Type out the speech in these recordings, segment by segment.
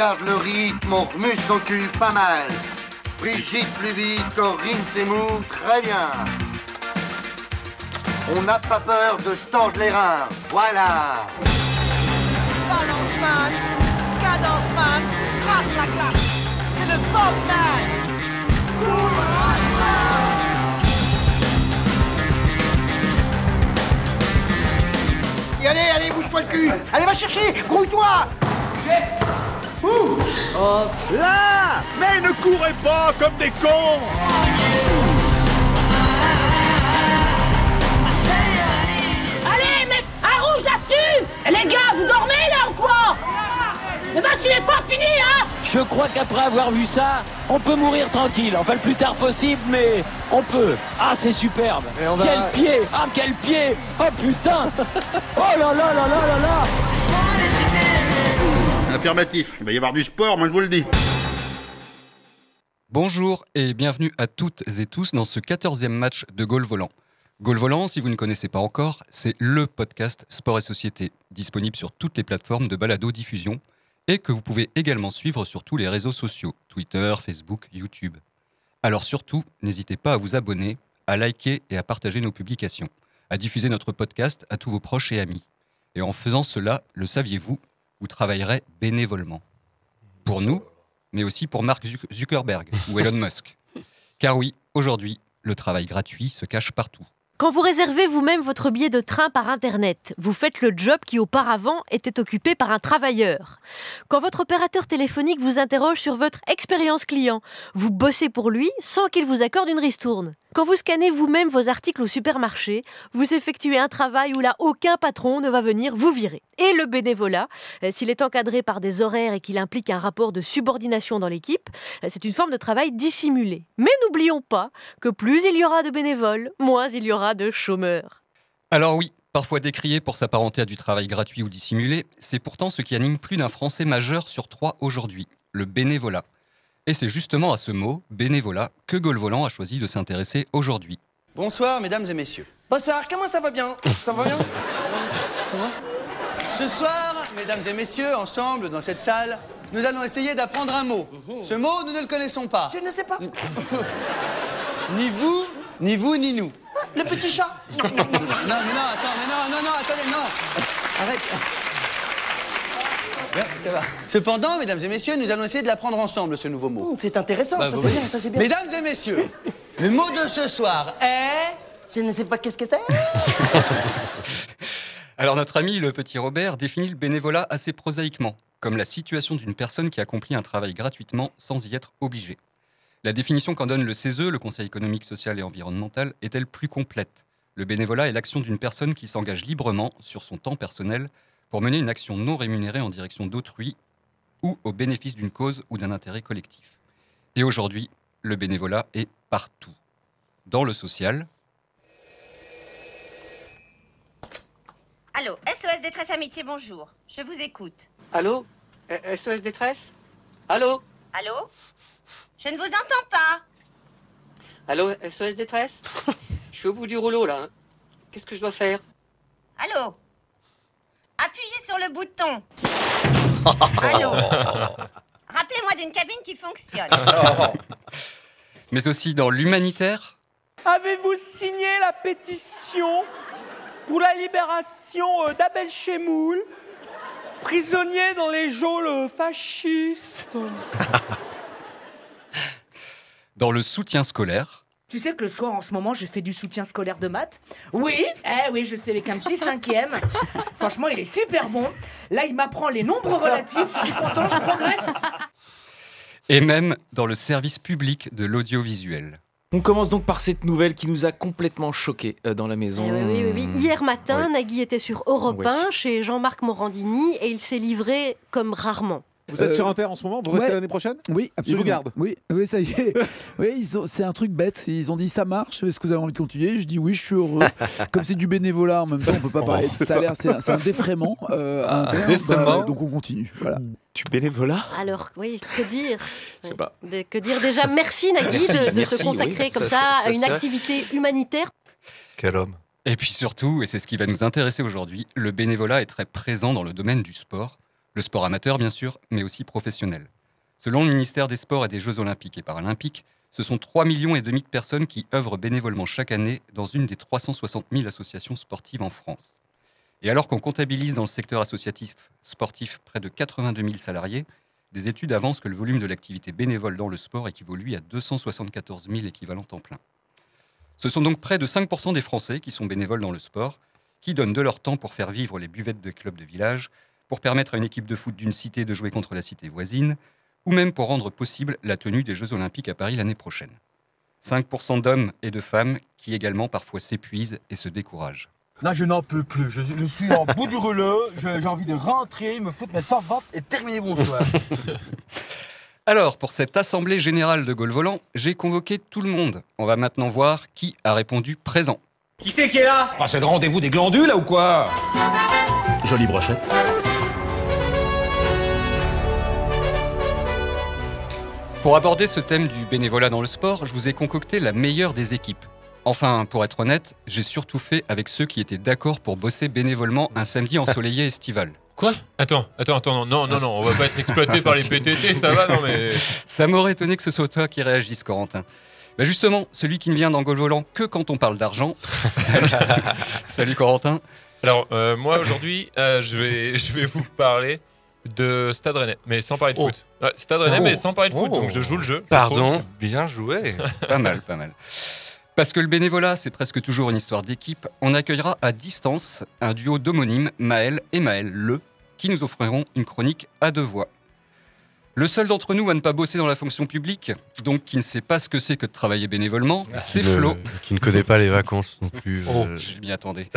garde le rythme, on remue son cul pas mal. Brigitte plus vite, Corinne c'est mou, très bien. On n'a pas peur de se tordre les reins, voilà. Balance man, cadence man, trace la glace. C'est le Bob man. Et allez, allez, bouge-toi le cul Allez, va chercher Grouille-toi Ouh. Là Mais ne courez pas comme des cons. Allez, mets un rouge là-dessus. Les gars, vous dormez là ou quoi? Le match il est pas fini, hein. Je crois qu'après avoir vu ça, on peut mourir tranquille. Enfin, le plus tard possible, mais on peut. Ah, c'est superbe. Et on va- Quel pied. Ah, quel pied. Oh putain. Oh là là là là là là Affirmatif, il va y avoir du sport, moi je vous le dis. Bonjour et bienvenue à toutes et tous dans ce 14e match de Gaulle Volant. Gaulle Volant, si vous ne connaissez pas encore, c'est le podcast Sport et Société, disponible sur toutes les plateformes de balado-diffusion et que vous pouvez également suivre sur tous les réseaux sociaux, Twitter, Facebook, YouTube. Alors surtout, n'hésitez pas à vous abonner, à liker et à partager nos publications, à diffuser notre podcast à tous vos proches et amis. Et en faisant cela, le saviez-vous, vous travaillerez bénévolement. Pour nous, mais aussi pour Mark Zuck- Zuckerberg ou Elon Musk. Car oui, aujourd'hui, le travail gratuit se cache partout. Quand vous réservez vous-même votre billet de train par Internet, vous faites le job qui auparavant était occupé par un travailleur. Quand votre opérateur téléphonique vous interroge sur votre expérience client, vous bossez pour lui sans qu'il vous accorde une ristourne. Quand vous scannez vous-même vos articles au supermarché, vous effectuez un travail où là aucun patron ne va venir vous virer. Et le bénévolat, euh, s'il est encadré par des horaires et qu'il implique un rapport de subordination dans l'équipe, euh, c'est une forme de travail dissimulé. Mais n'oublions pas que plus il y aura de bénévoles, moins il y aura de chômeurs. Alors oui, parfois décrié pour s'apparenter à du travail gratuit ou dissimulé, c'est pourtant ce qui anime plus d'un Français majeur sur trois aujourd'hui, le bénévolat. Et c'est justement à ce mot, bénévolat, que Gaulle Volant a choisi de s'intéresser aujourd'hui. Bonsoir, mesdames et messieurs. Bonsoir, comment ça va bien? Ça va bien? Ce soir, mesdames et messieurs, ensemble dans cette salle, nous allons essayer d'apprendre un mot. Ce mot, nous ne le connaissons pas. Je ne sais pas. Ni vous, ni vous, ni nous. Le petit chat Non, mais non, attends, mais non, non, non, attendez, non. Arrête. Ouais, ça va. Cependant, mesdames et messieurs, nous allons essayer de l'apprendre ensemble, ce nouveau mot. C'est intéressant, Bah, ça vous c'est bien, ça c'est bien. Mesdames et messieurs, le mot de ce soir est... Je ne sais pas qu'est-ce que c'est. Alors notre ami le petit Robert définit le bénévolat assez prosaïquement, comme la situation d'une personne qui accomplit un travail gratuitement sans y être obligé. La définition qu'en donne le CESE, le Conseil économique, social et environnemental, est-elle plus complète? Le bénévolat est l'action d'une personne qui s'engage librement sur son temps personnel pour mener une action non rémunérée en direction d'autrui ou au bénéfice d'une cause ou d'un intérêt collectif. Et aujourd'hui, le bénévolat est partout. Dans le social, Allô, SOS Détresse Amitié, bonjour. Je vous écoute. Allô? Eh, SOS détresse? Allô? Allô? Je ne vous entends pas. Allô SOS détresse? Je suis au bout du rouleau là. hein. Qu'est-ce que je dois faire? Allô? Appuyez sur le bouton. Allô. Rappelez-moi d'une cabine qui fonctionne. mais aussi dans l'humanitaire, Avez-vous signé la pétition pour la libération euh, d'Abel Chemoul, prisonnier dans les geôles fascistes? Dans le soutien scolaire, Tu sais que le soir, en ce moment, je fais du soutien scolaire de maths Oui, eh oui, je sais, avec un petit cinquième. Franchement, il est super bon. Là, il m'apprend les nombres relatifs. Je suis content, je progresse. et même dans le service public de l'audiovisuel. On commence donc par cette nouvelle qui nous a complètement choqués euh, dans la maison. Eh oui, oui, oui, oui. Hier matin, Oui. Nagui était sur Europe Oui. 1 chez Jean-Marc Morandini et il s'est livré comme rarement. Vous êtes Euh, sur Inter en ce moment Vous restez ouais. l'année prochaine? Oui, Ils absolument. vous gardent Oui, oui, ça y est. oui, ils c'est un truc bête. Ils ont dit ça marche. Est-ce que vous avez envie de continuer? Je dis oui, je suis heureux. Comme c'est du bénévolat en même temps, on peut pas parler de c'est salaire. C'est un, un défraiement euh, interne. défraiement. Bah, donc on continue. Voilà. Du bénévolat? Alors, oui, que dire? Je sais pas. De- Que dire déjà? Merci Nagui Merci, de, de merci, se consacrer oui, comme ça, ça, ça, à une activité humanitaire. Quel homme Et puis surtout, et c'est ce qui va nous intéresser aujourd'hui, le bénévolat est très présent dans le domaine du sport, Le sport amateur, bien sûr, mais aussi professionnel. Selon le ministère des Sports et des Jeux Olympiques et Paralympiques, ce sont 3 millions et demi de personnes qui œuvrent bénévolement chaque année dans une des 360 000 associations sportives en France. Et alors qu'on comptabilise dans le secteur associatif sportif près de 82 000 salariés, des études avancent que le volume de l'activité bénévole dans le sport équivaut lui à 274 000 équivalents temps plein. Ce sont donc près de 5% des Français qui sont bénévoles dans le sport, qui donnent de leur temps pour faire vivre les buvettes de clubs de village, pour permettre à une équipe de foot d'une cité de jouer contre la cité voisine, ou même pour rendre possible la tenue des Jeux olympiques à Paris l'année prochaine. 5% d'hommes et de femmes qui également parfois s'épuisent et se découragent. Là, je n'en peux plus. Je, je suis en bout du rouleau. J'ai envie de rentrer, me foutre mes 100 ventes et terminer mon soir. Alors, pour cette assemblée générale de Gaulle Volant, j'ai convoqué tout le monde. On va maintenant voir qui a répondu présent. Qui c'est qui est là? Enfin, c'est le rendez-vous des glandules, là, ou quoi? Jolie brochette. Pour aborder ce thème du bénévolat dans le sport, je vous ai concocté la meilleure des équipes. Enfin, pour être honnête, j'ai surtout fait avec ceux qui étaient d'accord pour bosser bénévolement un samedi ensoleillé estival. Quoi? Attends, attends, attends, non, non, non, on va pas être exploité par les PTT, ça va, non mais. Ça m'aurait étonné que ce soit toi qui réagisse, Corentin. Bah justement, celui qui ne vient dans Gaulle Volant que quand on parle d'argent. Salut. Salut, Corentin. Alors, euh, moi aujourd'hui, euh, je, vais, je vais vous parler de Stade Rennais, mais sans parler de foot. Ouais, Stade Rennais, Oh. mais sans parler de foot, Oh. donc je joue le jeu. je Pardon. trouve. Bien joué. Pas mal, pas mal. Parce que le bénévolat, c'est presque toujours une histoire d'équipe, on accueillera à distance un duo d'homonymes, Maël et Maël Le, qui nous offriront une chronique à deux voix. Le seul d'entre nous à ne pas bosser dans la fonction publique, donc qui ne sait pas ce que c'est que de travailler bénévolement, c'est Qui ne- Flo. Qui ne connaît pas les vacances non plus. Oh, euh. je m'y attendais.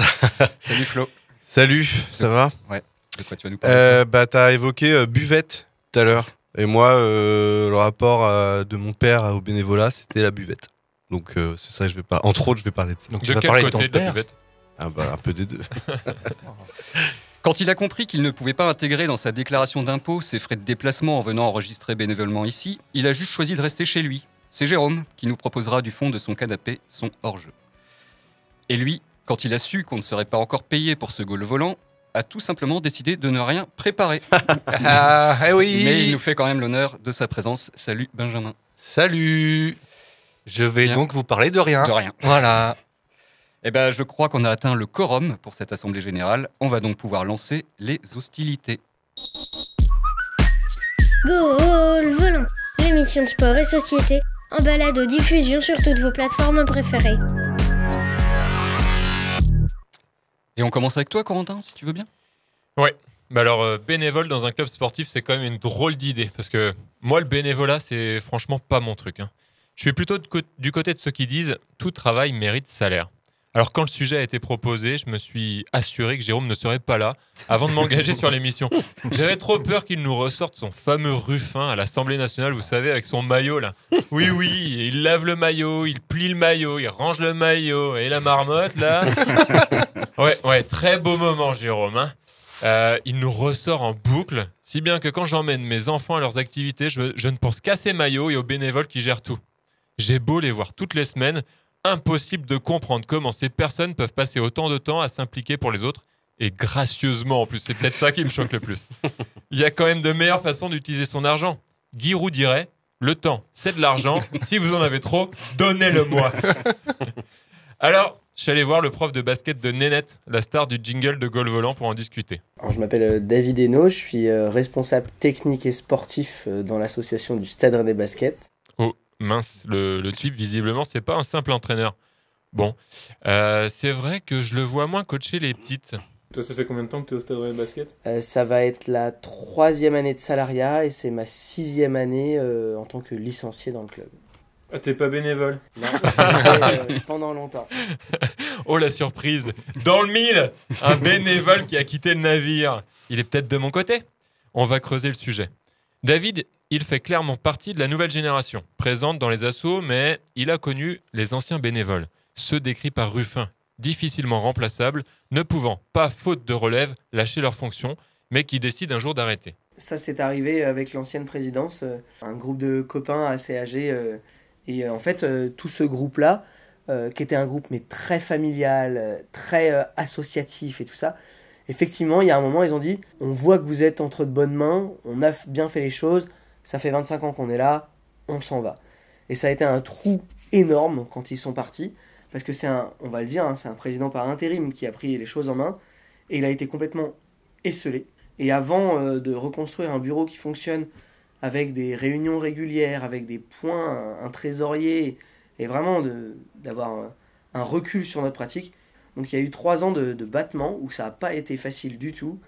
Salut Flo. Salut, ça va? Ouais, de quoi tu vas nous parler euh, Bah, t'as évoqué euh, buvette tout à l'heure. Et moi, euh, le rapport euh, de mon père au bénévolat, c'était la buvette. Donc, euh, c'est ça que je vais pas. Entre autres, je vais parler de ça. Donc, tu De vas quel parler de côté ton de la père buvette? Ah, bah, un peu des deux. Quand il a compris qu'il ne pouvait pas intégrer dans sa déclaration d'impôt ses frais de déplacement en venant enregistrer bénévolement ici, il a juste choisi de rester chez lui. C'est Jérôme qui nous proposera du fond de son canapé son hors-jeu. Et lui, quand il a su qu'on ne serait pas encore payé pour ce goal volant, a tout simplement décidé de ne rien préparer. Ah, eh oui. Mais il nous fait quand même l'honneur de sa présence. Salut Benjamin. Salut Je vais donc vous parler de rien. De rien. Voilà. Eh ben, je crois qu'on a atteint le quorum pour cette assemblée générale. On va donc pouvoir lancer les hostilités. Goal Volant, l'émission de sport et société en balade aux diffusion sur toutes vos plateformes préférées. Et on commence avec toi, Corentin, si tu veux bien. Ouais. Bah alors, euh, bénévole dans un club sportif, c'est quand même une drôle d'idée. Parce que moi, le bénévolat, c'est franchement pas mon truc. hein. Je suis plutôt du côté de ceux qui disent tout travail mérite salaire. Alors, quand le sujet a été proposé, je me suis assuré que Jérôme ne serait pas là avant de m'engager sur l'émission. J'avais trop peur qu'il nous ressorte son fameux Ruffin à l'Assemblée nationale, vous savez, avec son maillot là. Oui, oui, il lave le maillot, il plie le maillot, il range le maillot et la marmotte là. Ouais, ouais, très beau moment, Jérôme. hein. Euh, il nous ressort en boucle, si bien que quand j'emmène mes enfants à leurs activités, je, je ne pense qu'à ces maillots et aux bénévoles qui gèrent tout. J'ai beau les voir toutes les semaines, impossible de comprendre comment ces personnes peuvent passer autant de temps à s'impliquer pour les autres, et gracieusement en plus. C'est peut-être ça qui me choque le plus. Il y a quand même de meilleures façons d'utiliser son argent. Guy Roux dirait Le temps, c'est de l'argent. Si vous en avez trop, donnez-le-moi. Alors, je suis allé voir le prof de basket de Nénette, la star du jingle de Gaulle Volant, pour en discuter. Alors, je m'appelle euh, David Hainaut, je suis euh, responsable technique et sportif euh, dans l'association du Stade Rennais Basket. Oh, mince, le, le type, visiblement, c'est pas un simple entraîneur. Bon, euh, c'est vrai que je le vois moins coacher les petites. Toi, ça fait combien de temps que tu es au Stade Rennais Basket? Euh, ça va être la troisième année de salariat et c'est ma sixième année euh, en tant que licencié dans le club. Ah, t'es pas bénévole Non, euh, pendant longtemps. Oh la surprise Dans le mille Un bénévole qui a quitté le navire. Il est peut-être de mon côté On va creuser le sujet. David, il fait clairement partie de la nouvelle génération, présente dans les assauts, mais il a connu les anciens bénévoles, ceux décrits par Ruffin, difficilement remplaçables, ne pouvant, pas faute de relève, lâcher leurs fonctions, mais qui décident un jour d'arrêter. Ça, c'est arrivé avec l'ancienne présidence, euh, un groupe de copains assez âgés. Et euh, en fait, euh, tout ce groupe-là, euh, qui était un groupe mais très familial, très associatif et tout ça, effectivement, il y a un moment, ils ont dit on voit que vous êtes entre de bonnes mains, on a bien fait les choses, ça fait 25 ans qu'on est là, on s'en va. Et ça a été un trou énorme quand ils sont partis, parce que c'est un, on va le dire, hein, c'est un président par intérim qui a pris les choses en main, et il a été complètement esselé. Et avant de reconstruire un bureau qui fonctionne avec des réunions régulières, avec des points, un, un trésorier, et vraiment d'avoir un, un recul sur notre pratique, donc il y a eu trois ans de, de battement où ça n'a pas été facile du tout.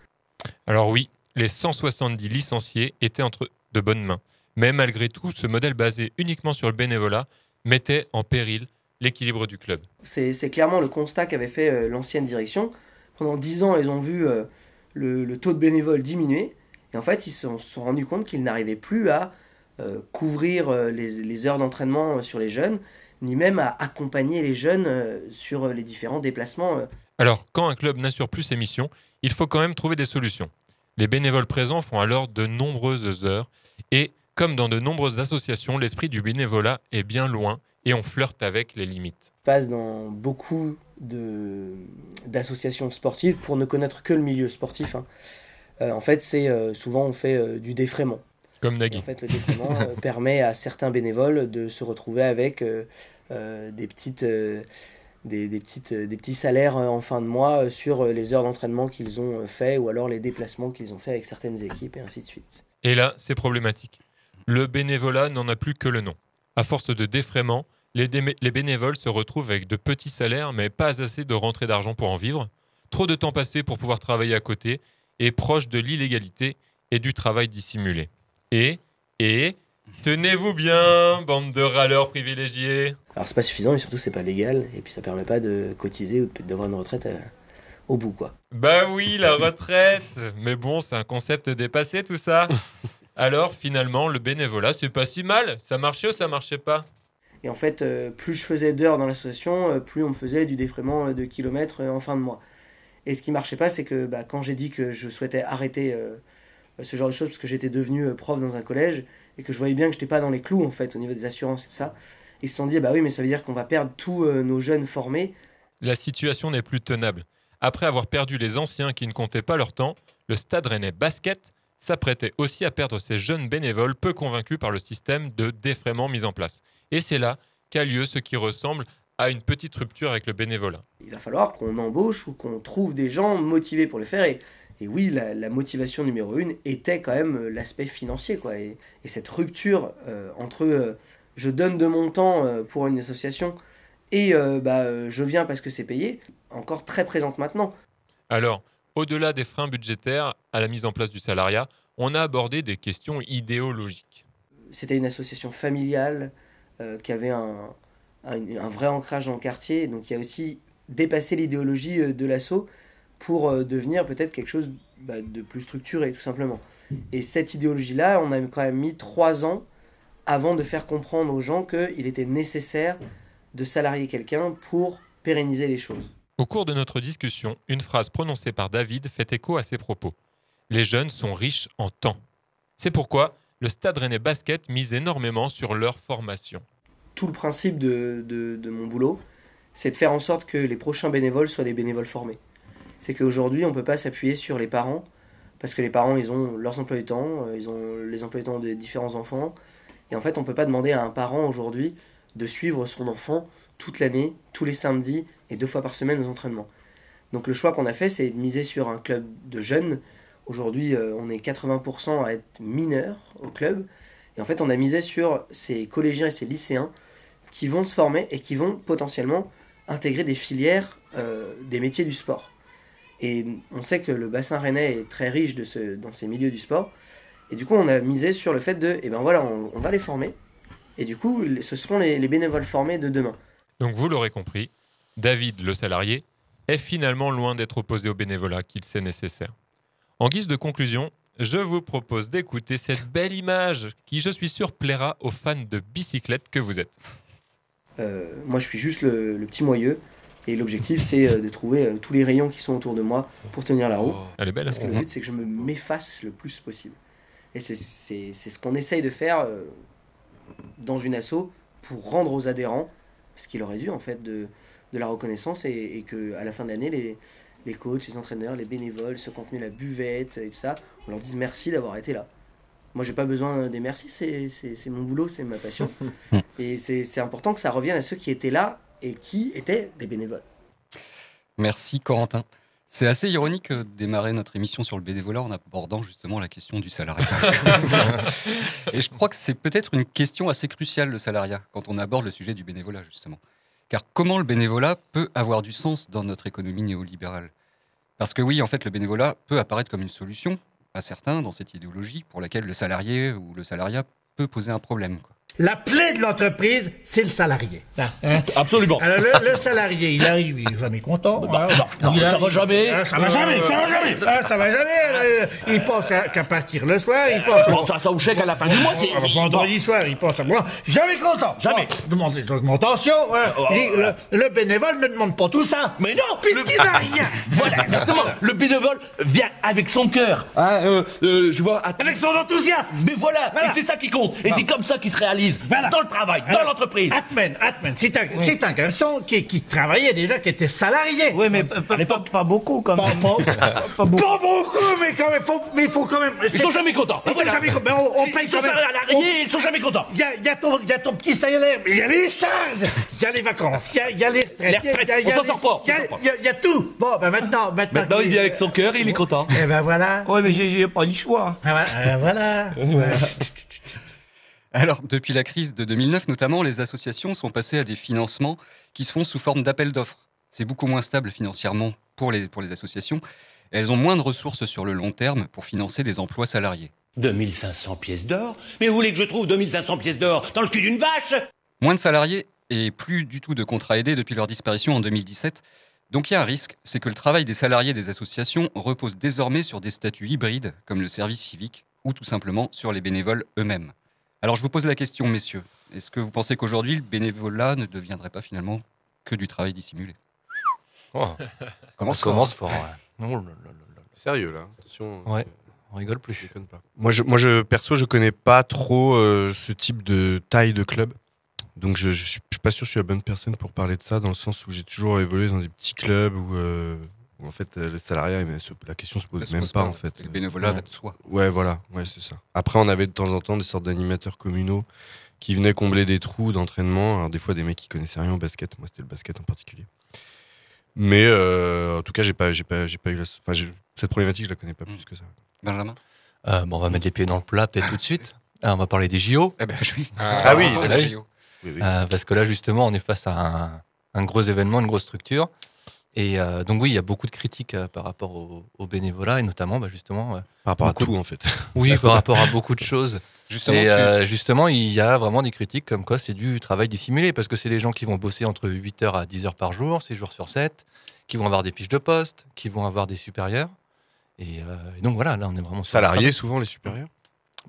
Alors oui, les 170 licenciés étaient entre de bonnes mains. Mais malgré tout, ce modèle basé uniquement sur le bénévolat mettait en péril l'équilibre du club. C'est c'est clairement le constat qu'avait fait euh, l'ancienne direction. Pendant dix ans, ils ont vu euh, le, le taux de bénévoles diminuer. Et en fait, ils se sont, rendus compte qu'ils n'arrivaient plus à euh, couvrir euh, les, les heures d'entraînement euh, sur les jeunes, ni même à accompagner les jeunes sur les différents déplacements. Alors, quand un club n'assure plus ses missions, il faut quand même trouver des solutions. Les bénévoles présents font alors de nombreuses heures et, comme dans de nombreuses associations, l'esprit du bénévolat est bien loin et on flirte avec les limites. passe dans beaucoup d'associations sportives pour ne connaître que le milieu sportif. hein. Euh, en fait, c'est euh, souvent on fait euh, du défraiement. Comme Et Nagui. En fait, le défraiement permet à certains bénévoles de se retrouver avec des petites. des, des petites, des petits salaires en fin de mois sur les heures d'entraînement qu'ils ont fait ou alors les déplacements qu'ils ont fait avec certaines équipes et ainsi de suite. Et là, c'est problématique. Le bénévolat n'en a plus que le nom. À force de défraiement, les, les bénévoles se retrouvent avec de petits salaires, mais pas assez de rentrée d'argent pour en vivre, trop de temps passé pour pouvoir travailler à côté, et proche de l'illégalité et du travail dissimulé. Et, et, tenez-vous bien, bande de râleurs privilégiés. Alors c'est pas suffisant et surtout c'est pas légal et puis ça permet pas de cotiser ou d'avoir une retraite euh, au bout quoi. Bah oui, la retraite Mais bon, c'est un concept dépassé tout ça. Alors finalement, le bénévolat, c'est pas si mal. Ça marchait ou ça marchait pas? Et en fait, euh, plus je faisais d'heures dans l'association, euh, plus on me faisait du défraiement de kilomètres en fin de mois. Et ce qui marchait pas, c'est que bah, quand j'ai dit que je souhaitais arrêter euh, ce genre de choses, parce que j'étais devenu euh, prof dans un collège, et que je voyais bien que j'étais pas dans les clous, en fait, au niveau des assurances et tout ça, ils se sont dit, bah oui, mais ça veut dire qu'on va perdre tous euh, nos jeunes formés. La situation n'est plus tenable. Après avoir perdu les anciens qui ne comptaient pas leur temps, le Stade Rennais Basket s'apprêtait aussi à perdre ses jeunes bénévoles peu convaincus par le système de défraiement mis en place. Et c'est là qu'a lieu ce qui ressemble à une petite rupture avec le bénévolat. Il va falloir qu'on embauche ou qu'on trouve des gens motivés pour le faire. Et, et oui, la, la motivation numéro une était quand même euh, l'aspect financier. Quoi. Et, et cette rupture euh, entre euh, je donne de mon temps euh, pour une association et bah, je viens parce que c'est payé, encore très présente maintenant. Alors, au-delà des freins budgétaires à la mise en place du salariat, on a abordé des questions idéologiques. C'était une association familiale qui avait un, un, vrai ancrage dans le quartier. Donc il y a aussi dépassé l'idéologie euh, de l'assaut pour euh, devenir peut-être quelque chose bah, de plus structuré, tout simplement. Et cette idéologie-là, on a quand même mis trois ans avant de faire comprendre aux gens qu'il était nécessaire de salarier quelqu'un pour pérenniser les choses. Au cours de notre discussion, une phrase prononcée par David fait écho à ses propos. Les jeunes sont riches en temps. C'est pourquoi le Stade Rennais Basket mise énormément sur leur formation. Tout le principe de, mon boulot, c'est de faire en sorte que les prochains bénévoles soient des bénévoles formés. C'est qu'aujourd'hui, on ne peut pas s'appuyer sur les parents, parce que les parents, ils ont leurs emplois du temps, euh, ils ont les emplois du temps des différents enfants, et en fait, on ne peut pas demander à un parent aujourd'hui de suivre son enfant toute l'année, tous les samedis et deux fois par semaine aux entraînements. Donc le choix qu'on a fait, c'est de miser sur un club de jeunes. Aujourd'hui, euh, on est 80% à être mineurs au club. Et en fait, on a misé sur ces collégiens et ces lycéens qui vont se former et qui vont potentiellement intégrer des filières euh, des métiers du sport. Et on sait que le bassin rennais est très riche de ce, dans ces milieux du sport. Et du coup, on a misé sur le fait de, eh ben voilà, on, va les former. Et du coup, ce seront les, les bénévoles formés de demain. Donc vous l'aurez compris, David, le salarié, est finalement loin d'être opposé au bénévolat qu'il sait nécessaire. En guise de conclusion, je vous propose d'écouter cette belle image qui, je suis sûr, plaira aux fans de bicyclette que vous êtes. Euh, moi, je suis juste le, le petit moyeu. Et l'objectif, c'est euh, de trouver euh, tous les rayons qui sont autour de moi pour tenir la roue. Elle est belle, Parce que hein. le but, c'est que je me m'efface le plus possible. Et c'est- ce qu'on essaye de faire dans une asso pour rendre aux adhérents ce qu'il aurait dû, en fait, de, de la reconnaissance et, et que à la fin de l'année, les, les coachs, les entraîneurs, les bénévoles, ceux qui ont tenu la buvette et tout ça, on leur dise merci d'avoir été là. Moi, j'ai pas besoin des merci, c'est mon boulot, c'est ma passion. et c'est important que ça revienne à ceux qui étaient là et qui étaient des bénévoles. Merci Corentin. C'est assez ironique de démarrer notre émission sur le bénévolat en abordant justement la question du salariat. Et je crois que c'est peut-être une question assez cruciale, le salariat, quand on aborde le sujet du bénévolat, justement. Car comment le bénévolat peut avoir du sens dans notre économie néolibérale? Parce que oui, en fait, le bénévolat peut apparaître comme une solution à certains dans cette idéologie pour laquelle le salarié ou le salariat peut poser un problème. La plaie de l'entreprise, c'est le salarié. Hein? Absolument. Alors le, le salarié, il arrive, il est jamais content. Hein, non, il ça arrive- va jamais. Ah, ça va jamais, ça va jamais. Ah, ça va jamais. euh, il pense à- qu'à partir le soir, il pense Bon, ça, ça au chèque à la fin du mois, Ah, Vendredi soir, il pense à moi. Jamais content. Jamais. Bon, demande des augmentations. hein. Oh, Il dit, le, le bénévole ne demande pas tout ça. Mais non Puisqu'il n'a rien. Voilà, exactement. Le bénévole vient avec son cœur. Hein, euh, euh, je vois. Avec son enthousiasme. Mais voilà, Voilà. et c'est ça qui compte. Et Bon. c'est comme ça qu'il se réalise. Voilà. Dans le travail, dans Alors, l'entreprise. Atmen, Atmen, c'est un, c'est un garçon qui, qui travaillait déjà, qui était salarié. Oui, mais pas, pas- pas beaucoup quand même. pas- pas beaucoup, mais quand même, faut, mais faut quand même. Ils sont jamais contents. Ils sont jamais contents. On, on Ils paye sont salariés, ils sont jamais contents. Il y a, il y, a ton- y a ton petit salaire, mais il y a les charges, il y a les vacances, il y a, il y a les retraites. Les retraites, il y a- on s'en sort pas, il y tout. Bon, ben maintenant, maintenant. Maintenant, il vient avec son cœur et il est content. Et ben voilà. Oui, mais j'ai pas du choix. Ah, voilà. Alors, depuis la crise de 2009 notamment, les associations sont passées à des financements qui se font sous forme d'appels d'offres. C'est beaucoup moins stable financièrement pour les, pour les associations. Elles ont moins de ressources sur le long terme pour financer des emplois salariés. 2500 pièces d'or? Mais vous voulez que je trouve 2500 pièces d'or dans le cul d'une vache? Moins de salariés et plus du tout de contrats aidés depuis leur disparition en 2017. Donc il y a un risque, c'est que le travail des salariés des associations repose désormais sur des statuts hybrides, comme le service civique, ou tout simplement sur les bénévoles eux-mêmes. Alors je vous pose la question, messieurs, est-ce que vous pensez qu'aujourd'hui le bénévolat ne deviendrait pas finalement que du travail dissimulé? Oh. Commence On commence fort. fort. ouais. Là là là là. Sérieux là, attention. Ouais, on rigole plus. pas. Moi, je, moi, je, perso, je connais pas trop euh, ce type de taille de club. Donc, je, je suis je suis pas sûr que je suis la bonne personne pour parler de ça, dans le sens où j'ai toujours évolué dans des petits clubs où, euh, où, en fait, euh, le salariat, la question se pose Ça se même pose pas, pas, en fait. le bénévolat va de soi. Ouais, voilà, ouais, c'est ça. Après, on avait de temps en temps des sortes d'animateurs communaux qui venaient combler des trous d'entraînement. Alors, des fois, des mecs qui connaissaient rien au basket. Moi, c'était le basket en particulier. Mais euh, en tout cas, j'ai pas, j'ai pas, j'ai pas eu la. Enfin, je- cette problématique, je la connais pas plus que ça. Benjamin? Euh, bon, on va mettre les pieds dans le plat peut-être tout de suite. Ah, on va parler des JO. Eh ben oui. Ah oui, la oui. JO. Oui, oui. Euh, parce que là, justement, on est face à un, un gros événement, une grosse structure. Et euh, donc, oui, il y a beaucoup de critiques euh, par rapport au, au bénévolat, et notamment, bah, justement. euh, Par rapport à tout, en fait. Oui, par rapport à beaucoup de choses. Justement, et tu- euh, justement, il y a vraiment des critiques comme quoi c'est du travail dissimulé, parce que c'est les gens qui vont bosser entre 8h à 10h par jour, 6 jours sur 7, qui vont avoir des fiches de poste, qui vont avoir des supérieurs. Et, euh, et donc voilà, là, on est vraiment Salariés, souvent, les supérieurs?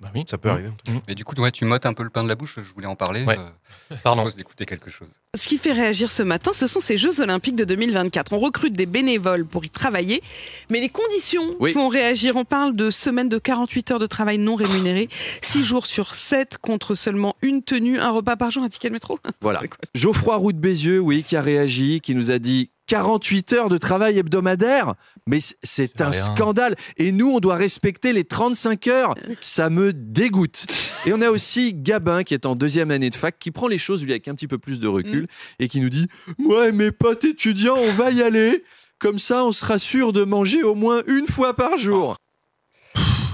Bah oui. Ça peut arriver. Mmh. Et du coup, ouais, tu mottes un peu le pain de la bouche, je voulais en parler. Ouais. euh, Pardon. Je propose d'écouter quelque chose. Ce qui fait réagir ce matin, ce sont ces Jeux Olympiques de 2024. On recrute des bénévoles pour y travailler, mais les conditions Oui. font réagir. On parle de semaines de 48 heures de travail non rémunéré, 6 jours sur 7 contre seulement une tenue, un repas par jour, un ticket de métro. Voilà. Geoffroy Roux de Bézieux, oui, qui a réagi, qui nous a dit 48 heures de travail hebdomadaire Mais c'est un rien. scandale. Et nous, on doit respecter les 35 heures. Ça me dégoûte. Et on a aussi Gabin, qui est en deuxième année de fac, qui prend les choses, lui, avec un petit peu plus de recul, et qui nous dit Moi et mes potes étudiants, on va y aller. Comme ça, on sera sûr de manger au moins une fois par jour.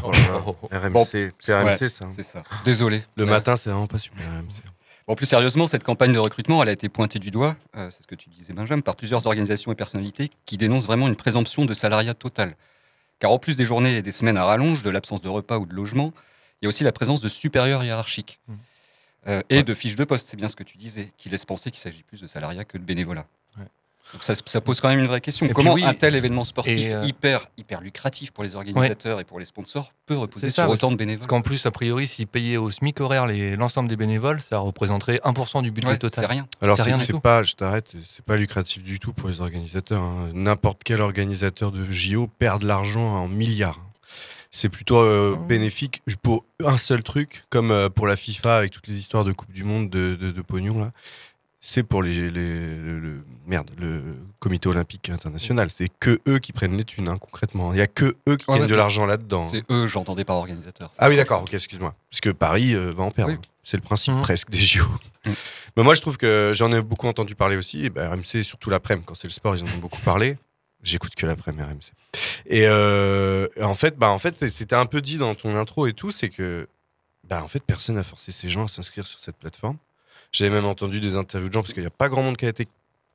Oh là là. RMC, c'est RMC Ouais, ça. hein. C'est ça. Désolé. Le Ouais. matin, c'est vraiment pas super RMC. Bon, plus sérieusement, cette campagne de recrutement, elle a été pointée du doigt, euh, c'est ce que tu disais Benjamin, par plusieurs organisations et personnalités qui dénoncent vraiment une présomption de salariat total. Car en plus des journées et des semaines à rallonge, de l'absence de repas ou de logement, il y a aussi la présence de supérieurs hiérarchiques. Mmh. Euh, et de fiches de poste, c'est bien ce que tu disais, qui laisse penser qu'il s'agit plus de salariat que de bénévolat. Donc ça, ça pose quand même une vraie question. Et Comment oui, un tel événement sportif euh, hyper, hyper lucratif pour les organisateurs et pour les sponsors peut reposer sur autant de bénévoles Parce qu'en plus, a priori, s'ils payaient au SMIC horaire l'ensemble des bénévoles, ça représenterait 1% du budget Ouais, total. c'est rien. Alors c'est pas, je t'arrête, c'est pas lucratif du tout pour les organisateurs. hein. N'importe quel organisateur de JO perd de l'argent en milliards. C'est plutôt euh, Oh. bénéfique pour un seul truc, comme euh, pour la FIFA avec toutes les histoires de Coupe du Monde de, de, de pognon là. C'est pour les, les- le, le- merde, le comité olympique international. C'est que eux qui prennent les thunes, hein, concrètement. Il y a que eux qui gagnent de l'argent là-dedans. C'est eux, j'entendais par organisateur. Ah oui, d'accord, ok, excuse-moi. Parce que Paris euh, va en perdre. Oui. C'est le principe Mhm. presque des JO. Mais moi, je trouve que j'en ai beaucoup entendu parler aussi. Et ben, RMC, surtout l'après-midi, quand c'est le sport, ils en ont beaucoup parlé. J'écoute que l'après-midi RMC. Et euh, en fait, bah, en fait, c'était un peu dit dans ton intro et tout, c'est que, bah, en fait, personne n'a forcé ces gens à s'inscrire sur cette plateforme. J'avais même entendu des interviews de gens parce qu'il n'y a pas grand monde qui a été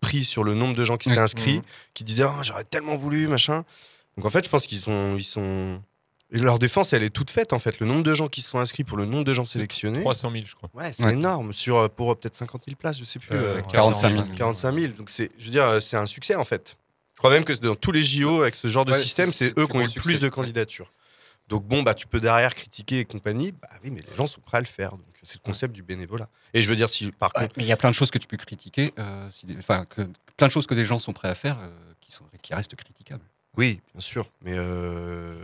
pris sur le nombre de gens qui s'étaient inscrits, Mhm. qui disaient oh, j'aurais tellement voulu machin. Donc en fait, je pense qu'ils sont, ils sont, et leur défense, elle est toute faite en fait. Le nombre de gens qui se sont inscrits pour le nombre de gens sélectionnés. 300 000, je crois. Ouais, c'est Ouais. énorme sur euh, pour euh, peut-être 50 000 places, je sais plus. Euh, euh, 45 000. 45 000. Donc c'est, je veux dire, euh, c'est un succès en fait. Je crois même que dans tous les JO avec ce genre de Ouais, système, c'est- c'est c'est eux qui ont eu plus le plus de candidatures. Donc bon, bah tu peux derrière critiquer et compagnie. Bah oui, mais les gens sont prêts à le faire. Donc c'est le concept du bénévolat. Et je veux dire, si par Ouais, contre, mais il y a plein de choses que tu peux critiquer, euh, si des- enfin, que, plein de choses que des gens sont prêts à faire euh, qui, sont, qui restent critiquables. oui, bien sûr, mais euh,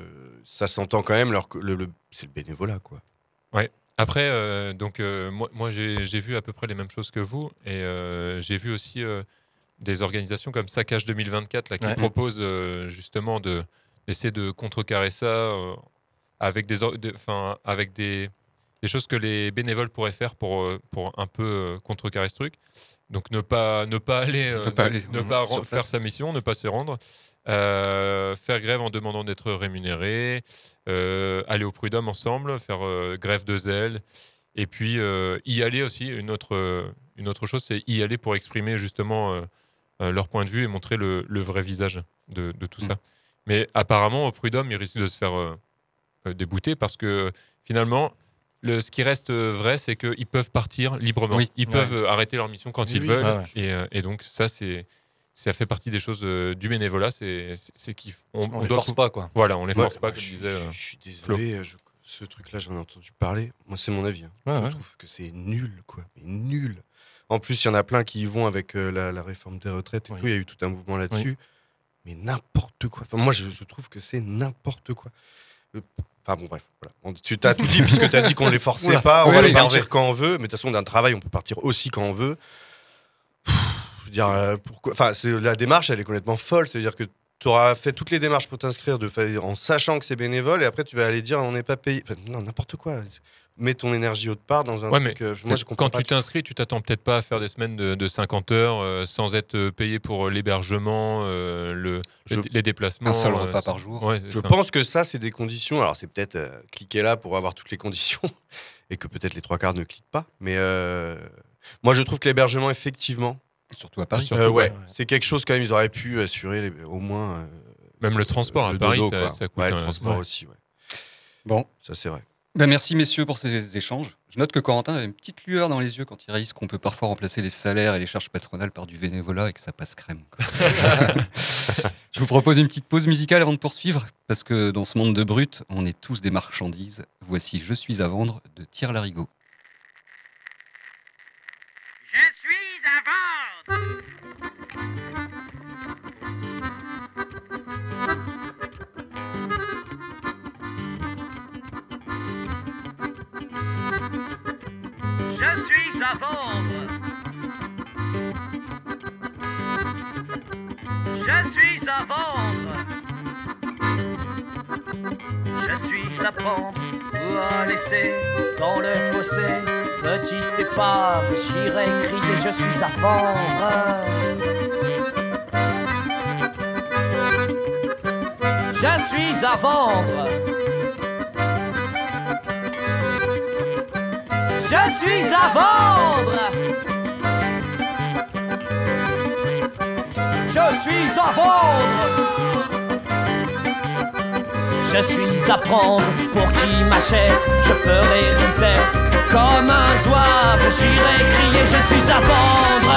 ça s'entend quand même. Leur, le, le- c'est le bénévolat, quoi. Ouais. Après, euh, donc euh, moi, moi j'ai j'ai vu à peu près les mêmes choses que vous, et euh, j'ai vu aussi euh, des organisations comme Saccage 2024 là, qui Ouais. proposent euh, justement de d'essayer de contrecarrer ça euh, avec des, de- enfin, avec des, des choses que les bénévoles pourraient faire pour, euh, pour un peu euh, contrecarrer ce truc. Donc ne pas ne pas aller, euh, Ne pas aller, ne pas faire place. sa mission, ne pas se rendre, euh, faire grève en demandant d'être rémunéré, euh, aller au prud'homme ensemble, faire euh, grève de zèle, et puis euh, y aller aussi. Une autre, euh, une autre chose, c'est y aller pour exprimer justement euh, euh, leur point de vue et montrer le, le vrai visage de, de tout Mm. ça. Mais apparemment, au prud'homme, ils risquent de se faire euh, euh, débouter parce que finalement, le, ce qui reste euh, vrai, c'est qu'ils peuvent partir librement. Oui. Ils Ouais. peuvent euh, arrêter leur mission quand Oui, ils oui. veulent. Ouais. Et, euh, et donc, ça, c'est. Ça fait partie des choses euh, du bénévolat, c'est qu'on On les doit force pas, quoi. Voilà, on les Ouais, force pas, bah, comme je, disait. euh, je- je suis désolé, je- ce truc-là, j'en ai entendu parler. Moi, c'est mon avis. hein. Ouais, je ouais. trouve que c'est nul, quoi. Mais nul. En plus, il y en a plein qui y vont avec euh, la, la réforme des retraites et Oui. tout. Il y a eu tout un mouvement là-dessus. Mais n'importe quoi. Enfin, moi, je, je trouve que c'est n'importe quoi. Enfin bon, bref. Voilà. Tu t'as tout dit, puisque tu as dit qu'on ne les forçait Oula. pas. On Oui, va oui, les partir quand on veut. Mais de toute façon, d'un travail, on peut partir aussi quand on veut. Pff, Je veux dire, euh, pourquoi Enfin, la démarche, elle est complètement folle. C'est-à-dire que tu auras fait toutes les démarches pour t'inscrire de en sachant que c'est bénévole et après tu vas aller dire on n'est pas payé. Enfin, non, n'importe quoi. Mets ton énergie autre part dans un Ouais, truc. mais euh, moi, je comprends quand pas tu t'inscris, tu t'attends peut-être pas à faire des semaines de, de 50 heures euh, sans être euh, payé pour l'hébergement, euh, le, Je- les, déplacements. Un seul repas par jour. Ouais, Je pense que ça, c'est des conditions. Alors, c'est peut-être euh, cliquer là pour avoir toutes les conditions et que peut-être les trois quarts ne cliquent pas. Mais euh, moi, je trouve que l'hébergement, effectivement, Surtout à Paris. Surtout, ouais, ouais. c'est quelque chose quand même. Ils auraient pu assurer les- au moins. euh, Même le transport à le Paris, dodo, ça, coûte. Ouais, le un- transport ouais. aussi. Ouais. Bon, Ça, c'est vrai. Ben, merci messieurs pour ces échanges. Je note que Corentin a une petite lueur dans les yeux quand il réalise qu'on peut parfois remplacer les salaires et les charges patronales par du bénévolat et que ça passe crème. Je vous propose une petite pause musicale avant de poursuivre, parce que dans ce monde de brut, on est tous des marchandises. Voici Je suis à vendre de Thierry Larigot. Je suis à vendre. À vendre. Je suis à vendre. Je suis à prendre ou à laisser dans le fossé. Petite épave, j'irai crier, je suis à vendre. Je suis à vendre. Je suis à vendre. Je suis à vendre. Je suis à prendre pour qui m'achète. Je ferai risette comme un zouave. J'irai crier, je suis à vendre.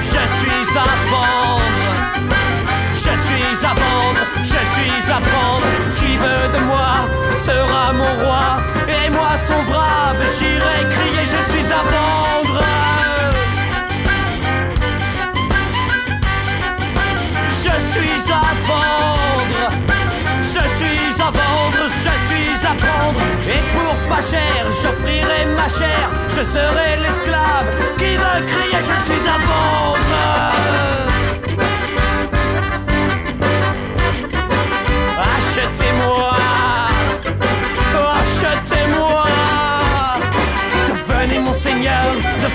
Je suis à vendre. Je suis à vendre. Je suis à prendre. Veut de moi sera mon roi. Et moi son brave. J'irai crier, je suis à vendre. Je suis à vendre, je suis à vendre, je suis à prendre. Et pour pas cher, j'offrirai ma chair. Je serai l'esclave qui va crier Je suis à vendre.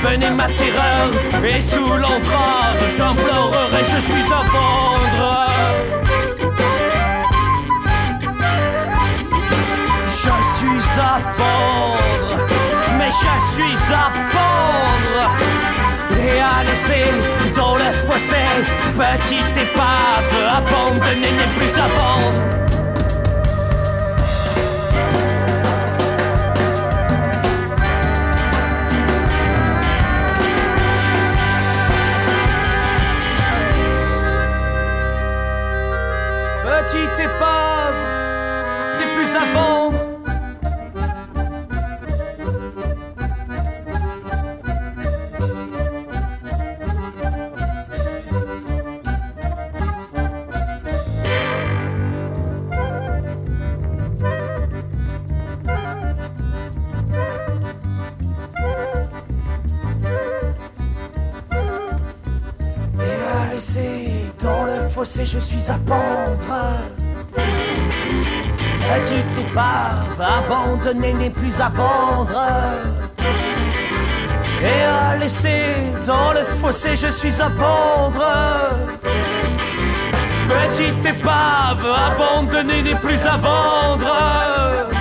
Devenez ma terreur. Et sous l'entrave, j'implorerai, je suis à vendre. Je suis à vendre, mais je suis à vendre. Et à laisser dans le fossé, petite épave abandonnée n'est plus à vendre. Petite épave n'est plus à vendre. Et à laisser dans le fossé, je suis à pendre. Petite épave abandonnée n'est plus à vendre. Et à laisser dans le fossé, je suis à vendre. Petite épave abandonnée n'est plus à vendre.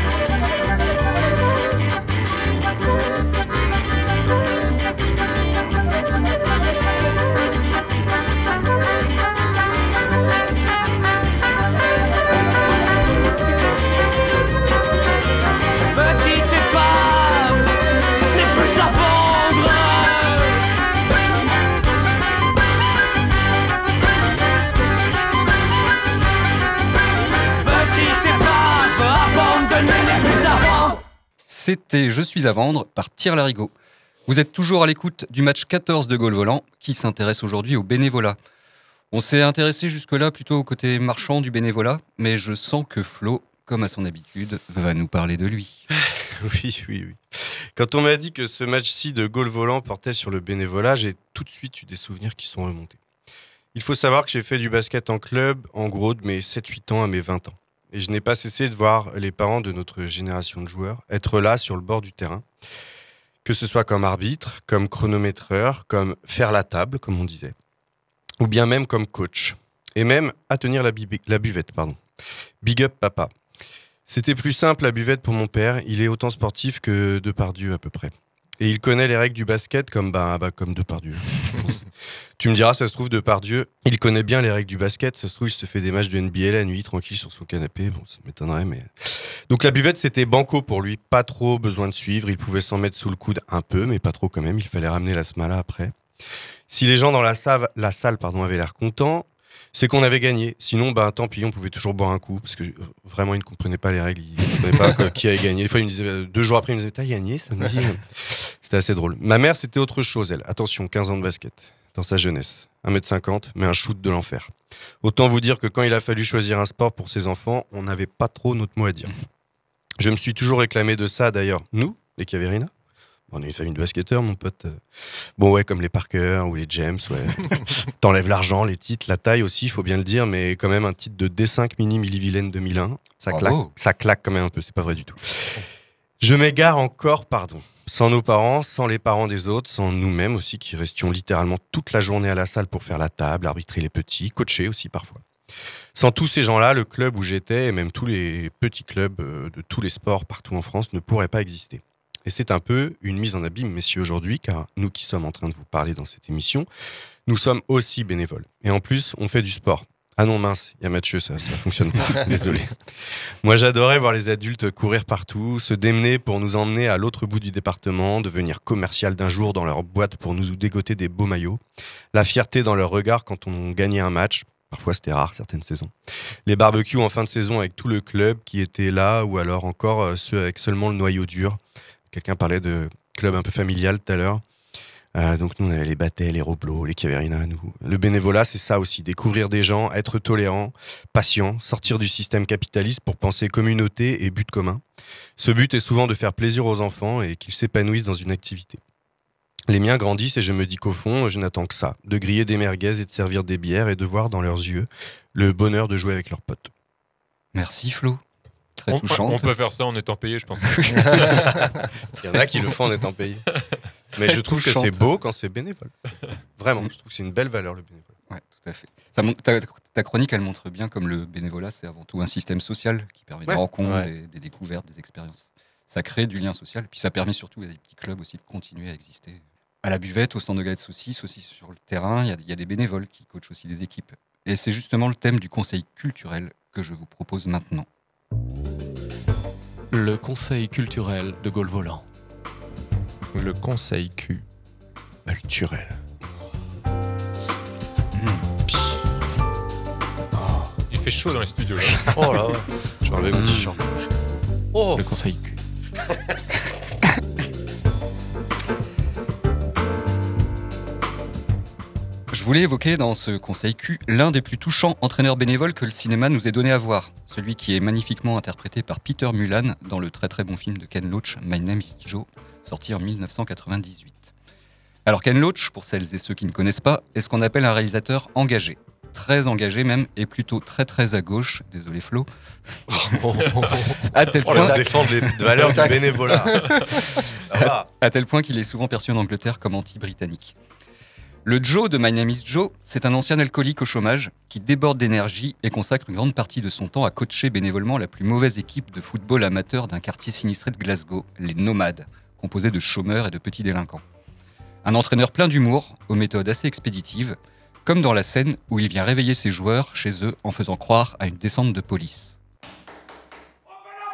C'était Je suis à vendre par Thierry Larigot. Vous êtes toujours à l'écoute du match 14 de Gaulle Volant qui s'intéresse aujourd'hui au bénévolat. On s'est intéressé jusque-là plutôt au côté marchand du bénévolat, mais je sens que Flo, comme à son habitude, va nous parler de lui. Oui, oui, oui. Quand on m'a dit que ce match-ci de Gaulle Volant portait sur le bénévolat, j'ai tout de suite eu des souvenirs qui sont remontés. Il faut savoir que j'ai fait du basket en club, en gros, de mes 7-8 ans à mes 20 ans. Et je n'ai pas cessé de voir les parents de notre génération de joueurs être là sur le bord du terrain, que ce soit comme arbitre, comme chronométreur, comme faire la table, comme on disait, ou bien même comme coach, et même à tenir la, buvette. Pardon. Big up papa. C'était plus simple la buvette pour mon père, il est autant sportif que Depardieu à peu près. Et il connaît les règles du basket comme, bah, bah, comme Depardieu. Tu me diras, ça se trouve, Depardieu, il connaît bien les règles du basket, ça se trouve, il se fait des matchs de NBA la nuit, tranquille sur son canapé, bon, ça m'étonnerait, mais... Donc la buvette, c'était banco pour lui, pas trop besoin de suivre, il pouvait s'en mettre sous le coude un peu, mais pas trop quand même, il fallait ramener la smala après. Si les gens dans la salle, pardon, avaient l'air contents, c'est qu'on avait gagné. Sinon, bah, tant pis, on pouvait toujours boire un coup. Parce que euh, vraiment, ils ne comprenaient pas les règles. Ils ne comprenaient pas que- qui avait gagné. Des fois, ils me disaient, euh, deux jours après, ils me disaient, t'as gagné C'était assez drôle. Ma mère, c'était autre chose, elle. Attention, 15 ans de basket. Dans sa jeunesse. 1m50, mais un shoot de l'enfer. Autant vous dire que quand il a fallu choisir un sport pour ses enfants, on n'avait pas trop notre mot à dire. Je me suis toujours réclamé de ça, d'ailleurs. Nous, les Caverina, on est une famille de basketteurs, mon pote. Bon, ouais, comme les Parker ou les James, ouais. T'enlèves l'argent, les titres, la taille aussi, il faut bien le dire, mais quand même un titre de D5 mini Milli-Vilaine 2001, ça claque, Bravo. ça claque quand même un peu, c'est pas vrai du tout. Je m'égare encore, pardon. Sans nos parents, sans les parents des autres, sans nous-mêmes aussi, qui restions littéralement toute la journée à la salle pour faire la table, arbitrer les petits, coacher aussi parfois. Sans tous ces gens-là, le club où j'étais, et même tous les petits clubs euh, de tous les sports partout en France, ne pourraient pas exister. Et c'est un peu une mise en abîme, messieurs, aujourd'hui, car nous qui sommes en train de vous parler dans cette émission, nous sommes aussi bénévoles. Et en plus, on fait du sport. Ah non, mince, il y a Mathieu, ça ne fonctionne pas. Désolé. Moi, j'adorais voir les adultes courir partout, se démener pour nous emmener à l'autre bout du département, devenir commercial d'un jour dans leur boîte pour nous dégoter des beaux maillots. La fierté dans leur regard quand on gagnait un match. Parfois, c'était rare certaines saisons. Les barbecues en fin de saison avec tout le club qui était là, ou alors encore euh, ceux avec seulement le noyau dur. Quelqu'un parlait de club un peu familial tout à l'heure. Euh, donc nous, on avait les Battets, les Roblos, les Caverinas, nous. Le bénévolat, c'est ça aussi, découvrir des gens, être tolérant, patient, sortir du système capitaliste pour penser communauté et but commun. Ce but est souvent de faire plaisir aux enfants et qu'ils s'épanouissent dans une activité. Les miens grandissent et je me dis qu'au fond, je n'attends que ça, de griller des merguez et de servir des bières et de voir dans leurs yeux le bonheur de jouer avec leurs potes. Merci Flo. Très On, touchante. on peut faire ça en étant payé, je pense. Il y en a qui le font en étant payés. Mais je trouve que c'est beau quand c'est bénévole. Vraiment, je trouve que c'est une belle valeur le bénévolat. Ouais, tout à fait. Ça montre- ta, ta chronique, elle montre bien comme le bénévolat, c'est avant tout un système social qui permet Ouais. des rencontres, Ouais. des, des découvertes, des expériences. Ça crée du lien social. Puis ça permet surtout à des petits clubs aussi de continuer à exister. À la buvette, au stand de galettes saucisses, aussi sur le terrain, il y y, a des bénévoles qui coachent aussi des équipes. Et c'est justement le thème du conseil culturel que je vous propose maintenant. Le conseil culturel de Gaulle Volant. Le conseil Q. Culturel. Il fait chaud dans les studios. Là. Oh là. Je vais enlever mon t-shirt. Oh. Le conseil Q. Je voulais évoquer dans ce conseil Q l'un des plus touchants entraîneurs bénévoles que le cinéma nous ait donné à voir. Celui qui est magnifiquement interprété par Peter Mulan dans le très très bon film de Ken Loach, My Name is Joe, sorti en 1998. Alors Ken Loach, pour celles et ceux qui ne connaissent pas, est ce qu'on appelle un réalisateur engagé. Très engagé même, et plutôt très très à gauche, désolé Flo, à tel point, défendre les valeurs du bénévolat. À tel point qu'il est souvent perçu en Angleterre comme anti-britannique. Le Joe de My Name is Joe, c'est un ancien alcoolique au chômage qui déborde d'énergie et consacre une grande partie de son temps à coacher bénévolement la plus mauvaise équipe de football amateur d'un quartier sinistré de Glasgow, les Nomades, composé de chômeurs et de petits délinquants. Un entraîneur plein d'humour, aux méthodes assez expéditives, comme dans la scène où il vient réveiller ses joueurs chez eux en faisant croire à une descente de police.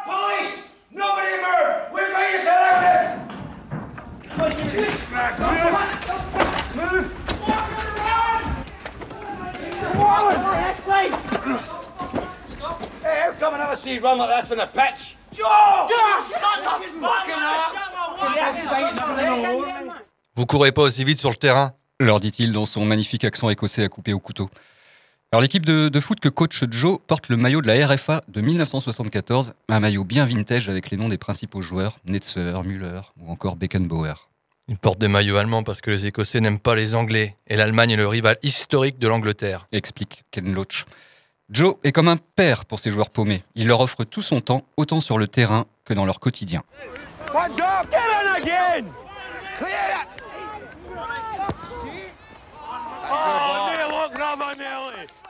Police! Nobody move! Vous courez pas aussi vite sur le terrain leur dit-il dans son magnifique accent écossais à couper au couteau. Alors l'équipe de, de foot que coach Joe porte le maillot de la RFA de 1974, un maillot bien vintage avec les noms des principaux joueurs, Netzer, Müller ou encore Beckenbauer. Ils portent des maillots allemands parce que les Écossais n'aiment pas les Anglais et l'Allemagne est le rival historique de l'Angleterre. Explique Ken Loach. Joe est comme un père pour ses joueurs paumés. Il leur offre tout son temps, autant sur le terrain que dans leur quotidien.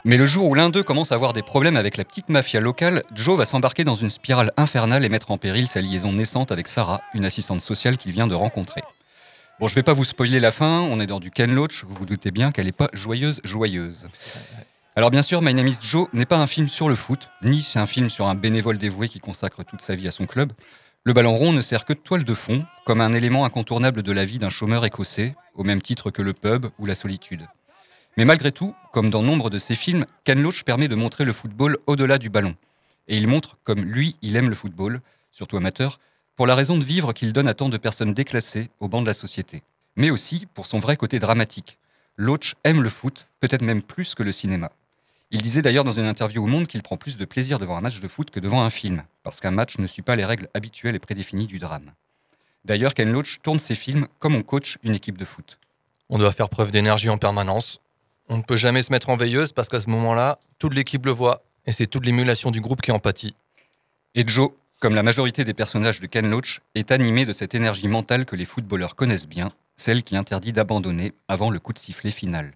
Mais le jour où l'un d'eux commence à avoir des problèmes avec la petite mafia locale, Joe va s'embarquer dans une spirale infernale et mettre en péril sa liaison naissante avec Sarah, une assistante sociale qu'il vient de rencontrer. Bon, je vais pas vous spoiler la fin, on est dans du Ken Loach, vous vous doutez bien qu'elle n'est pas joyeuse, joyeuse. Alors bien sûr, My Name is Joe n'est pas un film sur le foot, ni c'est un film sur un bénévole dévoué qui consacre toute sa vie à son club. Le ballon rond ne sert que de toile de fond, comme un élément incontournable de la vie d'un chômeur écossais, au même titre que le pub ou la solitude. Mais malgré tout, comme dans nombre de ses films, Ken Loach permet de montrer le football au-delà du ballon. Et il montre comme lui, il aime le football, surtout amateur, pour la raison de vivre qu'il donne à tant de personnes déclassées au banc de la société. Mais aussi pour son vrai côté dramatique. Loach aime le foot, peut-être même plus que le cinéma. Il disait d'ailleurs dans une interview au Monde qu'il prend plus de plaisir devant un match de foot que devant un film, parce qu'un match ne suit pas les règles habituelles et prédéfinies du drame. D'ailleurs, Ken Loach tourne ses films comme on coach une équipe de foot. On doit faire preuve d'énergie en permanence. On ne peut jamais se mettre en veilleuse parce qu'à ce moment-là, toute l'équipe le voit et c'est toute l'émulation du groupe qui en pâtit. Et Joe, comme la majorité des personnages de Ken Loach, est animé de cette énergie mentale que les footballeurs connaissent bien, celle qui interdit d'abandonner avant le coup de sifflet final.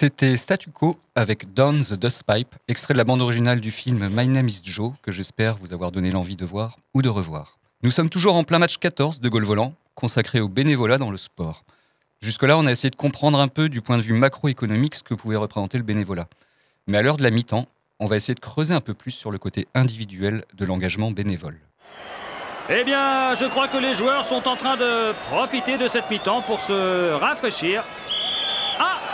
C'était Statu Quo avec Down the Dust Pipe, extrait de la bande originale du film My Name is Joe, que j'espère vous avoir donné l'envie de voir ou de revoir. Nous sommes toujours en plein match 14 de Gaulle Volant, consacré au bénévolat dans le sport. Jusque-là, on a essayé de comprendre un peu du point de vue macroéconomique ce que pouvait représenter le bénévolat. Mais à l'heure de la mi-temps, on va essayer de creuser un peu plus sur le côté individuel de l'engagement bénévole. Eh bien, je crois que les joueurs sont en train de profiter de cette mi-temps pour se rafraîchir. Ah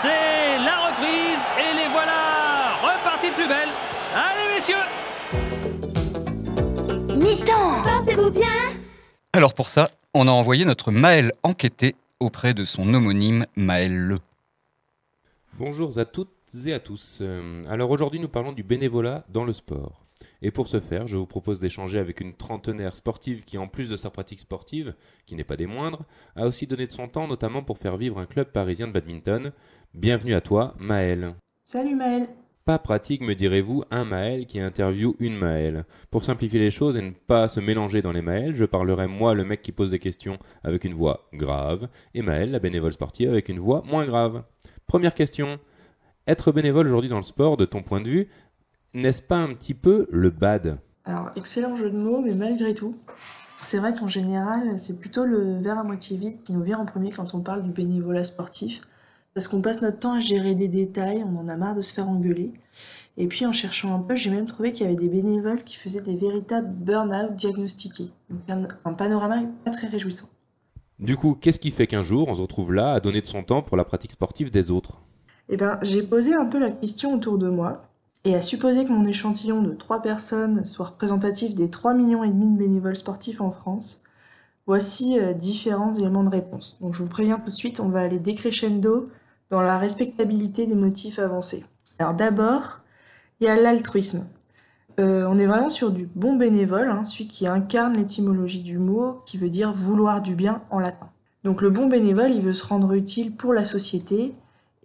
C'est la reprise et les voilà repartis de plus belle. Allez, messieurs Mi-temps Portez-vous bien Alors pour ça, on a envoyé notre Maël enquêter auprès de son homonyme Maël Le. Bonjour à toutes et à tous. Alors aujourd'hui nous parlons du bénévolat dans le sport. Et pour ce faire, je vous propose d'échanger avec une trentenaire sportive qui, en plus de sa pratique sportive, qui n'est pas des moindres, a aussi donné de son temps notamment pour faire vivre un club parisien de badminton. Bienvenue à toi, Maëlle. Salut Maël. Pas pratique, me direz-vous, un Maël qui interviewe une Maëlle. Pour simplifier les choses et ne pas se mélanger dans les Maëls, je parlerai moi, le mec qui pose des questions, avec une voix grave, et Maël, la bénévole sportive, avec une voix moins grave. Première question. Être bénévole aujourd'hui dans le sport, de ton point de vue, n'est-ce pas un petit peu le bad? Alors, excellent jeu de mots, mais malgré tout, c'est vrai qu'en général, c'est plutôt le verre à moitié vide qui nous vient en premier quand on parle du bénévolat sportif. Parce qu'on passe notre temps à gérer des détails, on en a marre de se faire engueuler. Et puis en cherchant un peu, j'ai même trouvé qu'il y avait des bénévoles qui faisaient des véritables burn-out diagnostiqués. Donc un, un panorama pas très réjouissant. Du coup, qu'est-ce qui fait qu'un jour, on se retrouve là à donner de son temps pour la pratique sportive des autres? Eh ben, j'ai posé un peu la question autour de moi, et à supposer que mon échantillon de 3 personnes soit représentatif des 3 millions et demi de bénévoles sportifs en France, voici euh, différents éléments de réponse. Donc je vous préviens tout de suite, on va aller décrescendo dans la respectabilité des motifs avancés. Alors d'abord, il y a l'altruisme. Euh, on est vraiment sur du bon bénévole, hein, celui qui incarne l'étymologie du mot, qui veut dire vouloir du bien en latin. Donc le bon bénévole, il veut se rendre utile pour la société,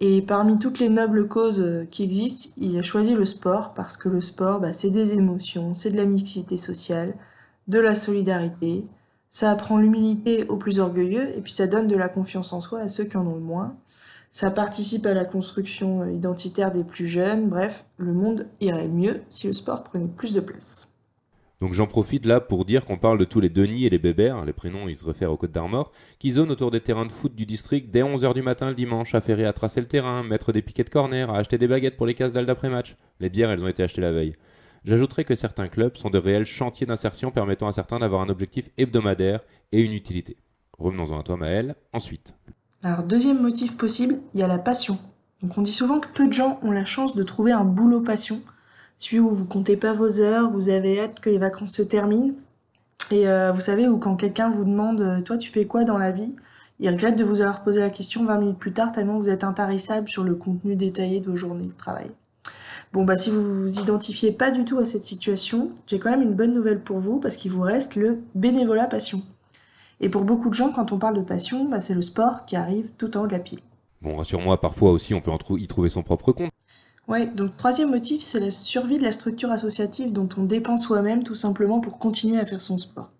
et parmi toutes les nobles causes qui existent, il a choisi le sport, parce que le sport, bah, c'est des émotions, c'est de la mixité sociale, de la solidarité, ça apprend l'humilité aux plus orgueilleux, et puis ça donne de la confiance en soi à ceux qui en ont le moins. Ça participe à la construction euh, identitaire des plus jeunes. Bref, le monde irait mieux si le sport prenait plus de place. Donc j'en profite là pour dire qu'on parle de tous les Denis et les Bébert, les prénoms ils se réfèrent aux Côtes d'Armor, qui zonent autour des terrains de foot du district dès 11h du matin le dimanche, affairés à tracer le terrain, mettre des piquets de corner, à acheter des baguettes pour les cases dalles d'après-match. Les bières elles ont été achetées la veille. J'ajouterai que certains clubs sont de réels chantiers d'insertion permettant à certains d'avoir un objectif hebdomadaire et une utilité. Revenons-en à toi Maël. Ensuite. Alors, deuxième motif possible, il y a la passion. Donc, on dit souvent que peu de gens ont la chance de trouver un boulot passion, celui où vous comptez pas vos heures, vous avez hâte que les vacances se terminent. Et euh, vous savez, où quand quelqu'un vous demande euh, Toi, tu fais quoi dans la vie? Il regrette de vous avoir posé la question 20 minutes plus tard, tellement vous êtes intarissable sur le contenu détaillé de vos journées de travail. Bon, bah, si vous vous identifiez pas du tout à cette situation, j'ai quand même une bonne nouvelle pour vous, parce qu'il vous reste le bénévolat passion. Et pour beaucoup de gens, quand on parle de passion, bah, c'est le sport qui arrive tout en haut de la pile. Bon, rassure-moi, parfois aussi on peut en trou- y trouver son propre compte. Ouais, donc troisième motif, c'est la survie de la structure associative dont on dépend soi-même tout simplement pour continuer à faire son sport.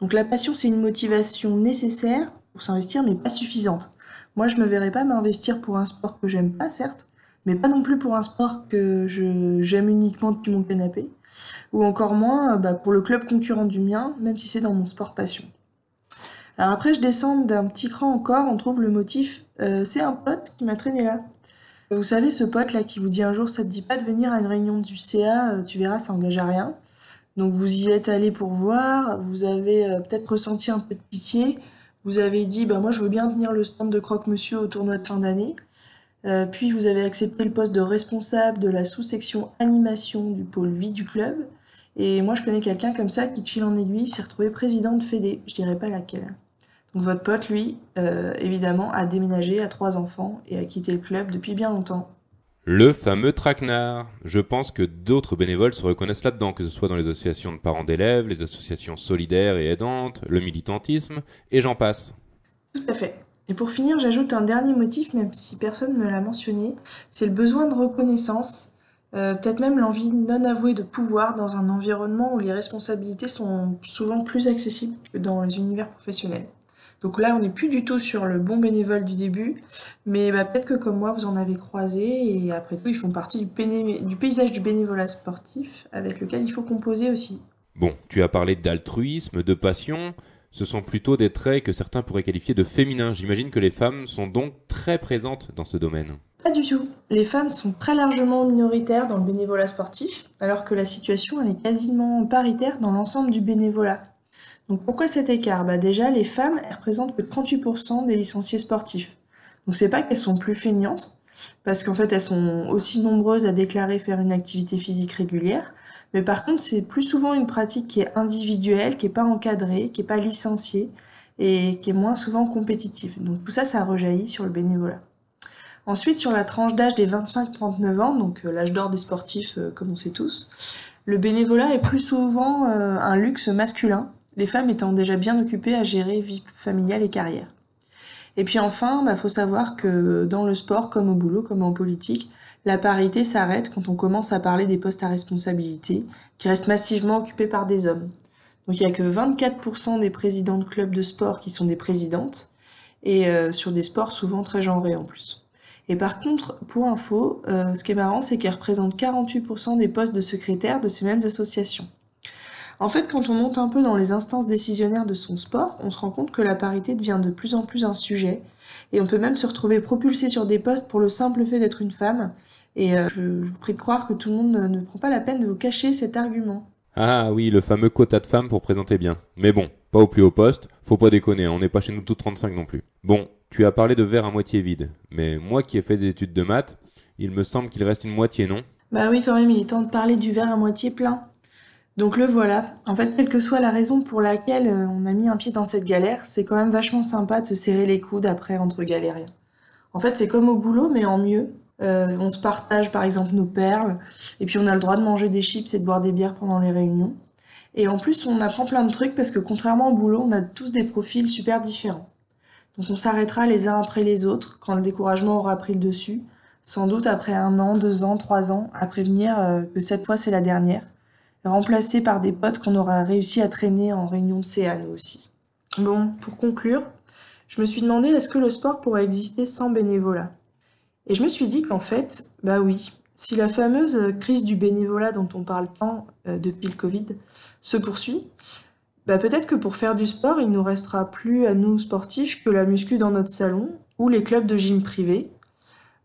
Donc la passion, c'est une motivation nécessaire pour s'investir, mais pas suffisante. Moi, je me verrais pas m'investir pour un sport que j'aime pas, certes, mais pas non plus pour un sport que j'aime uniquement depuis mon canapé, ou encore moins bah, pour le club concurrent du mien, même si c'est dans mon sport passion. Alors après, je descends d'un petit cran encore, on trouve le motif euh, c'est un pote qui m'a traîné là. Vous savez, ce pote là qui vous dit un jour ça te dit pas de venir à une réunion du CA, euh, tu verras, ça engage à rien. Donc vous y êtes allé pour voir, vous avez euh, peut-être ressenti un peu de pitié, vous avez dit bah moi je veux bien tenir le stand de croque-monsieur au tournoi de fin d'année. Puis vous avez accepté le poste de responsable de la sous-section animation du pôle vie du club. Et moi je connais quelqu'un comme ça qui de fil en aiguille s'est retrouvé président de Fédé, je dirais pas laquelle. Donc votre pote, lui, euh, évidemment, a déménagé, a trois enfants et a quitté le club depuis bien longtemps. Le fameux traquenard. Je pense que d'autres bénévoles se reconnaissent là-dedans, que ce soit dans les associations de parents d'élèves, les associations solidaires et aidantes, le militantisme, et j'en passe. Tout à fait. Et pour finir, j'ajoute un dernier motif, même si personne ne me l'a mentionné, c'est le besoin de reconnaissance, euh, peut-être même l'envie non avouée de pouvoir dans un environnement où les responsabilités sont souvent plus accessibles que dans les univers professionnels. Donc là, on n'est plus du tout sur le bon bénévole du début, mais bah, peut-être que comme moi, vous en avez croisé, et après tout, ils font partie du, péné- du paysage du bénévolat sportif avec lequel il faut composer aussi. Bon, tu as parlé d'altruisme, de passion. Ce sont plutôt des traits que certains pourraient qualifier de féminins. J'imagine que les femmes sont donc très présentes dans ce domaine. Pas du tout. Les femmes sont très largement minoritaires dans le bénévolat sportif, alors que la situation elle est quasiment paritaire dans l'ensemble du bénévolat. Donc pourquoi cet écart? Bah Déjà, les femmes elles représentent que 38% des licenciés sportifs. Donc c'est pas qu'elles sont plus feignantes, parce qu'en fait elles sont aussi nombreuses à déclarer faire une activité physique régulière, mais par contre c'est plus souvent une pratique qui est individuelle, qui est pas encadrée, qui est pas licenciée et qui est moins souvent compétitive. Donc tout ça, ça rejaillit sur le bénévolat. Ensuite, sur la tranche d'âge des 25-39 ans, donc euh, l'âge d'or des sportifs, euh, comme on sait tous, le bénévolat est plus souvent euh, un luxe masculin, les femmes étant déjà bien occupées à gérer vie familiale et carrière. Et puis enfin, bah, faut savoir que dans le sport, comme au boulot, comme en politique, la parité s'arrête quand on commence à parler des postes à responsabilité, qui restent massivement occupés par des hommes. Donc il n'y a que 24% des présidents de clubs de sport qui sont des présidentes, et euh, sur des sports souvent très genrés en plus. Et par contre, pour info, euh, ce qui est marrant, c'est qu'elle représente 48% des postes de secrétaire de ces mêmes associations. En fait, quand on monte un peu dans les instances décisionnaires de son sport, on se rend compte que la parité devient de plus en plus un sujet, et on peut même se retrouver propulsé sur des postes pour le simple fait d'être une femme. Et euh, je, vous prie de croire que tout le monde ne, ne prend pas la peine de vous cacher cet argument. Ah oui, le fameux quota de femmes pour présenter bien. Mais bon, pas au plus haut poste, faut pas déconner, on n'est pas chez nous toutes 35 non plus. Bon, tu as parlé de verre à moitié vide, mais moi qui ai fait des études de maths, il me semble qu'il reste une moitié, non? Bah oui, quand même, il est temps de parler du verre à moitié plein. Donc le voilà. En fait, quelle que soit la raison pour laquelle euh, on a mis un pied dans cette galère, c'est quand même vachement sympa de se serrer les coudes après entre galériens. En fait, c'est comme au boulot, mais en mieux. Euh, on se partage par exemple nos perles, et puis on a le droit de manger des chips et de boire des bières pendant les réunions. Et en plus, on apprend plein de trucs parce que contrairement au boulot, on a tous des profils super différents. Donc on s'arrêtera les uns après les autres quand le découragement aura pris le dessus, sans doute après un an, deux ans, trois ans, à prévenir euh, que cette fois c'est la dernière, remplacés par des potes qu'on aura réussi à traîner en réunion de CA aussi. Bon, pour conclure, je me suis demandé est-ce que le sport pourrait exister sans bénévolat? Et je me suis dit qu'en fait, bah oui, si la fameuse crise du bénévolat dont on parle tant euh, depuis le Covid se poursuit, bah peut-être que pour faire du sport, il nous restera plus à nous sportifs que la muscu dans notre salon ou les clubs de gym privés,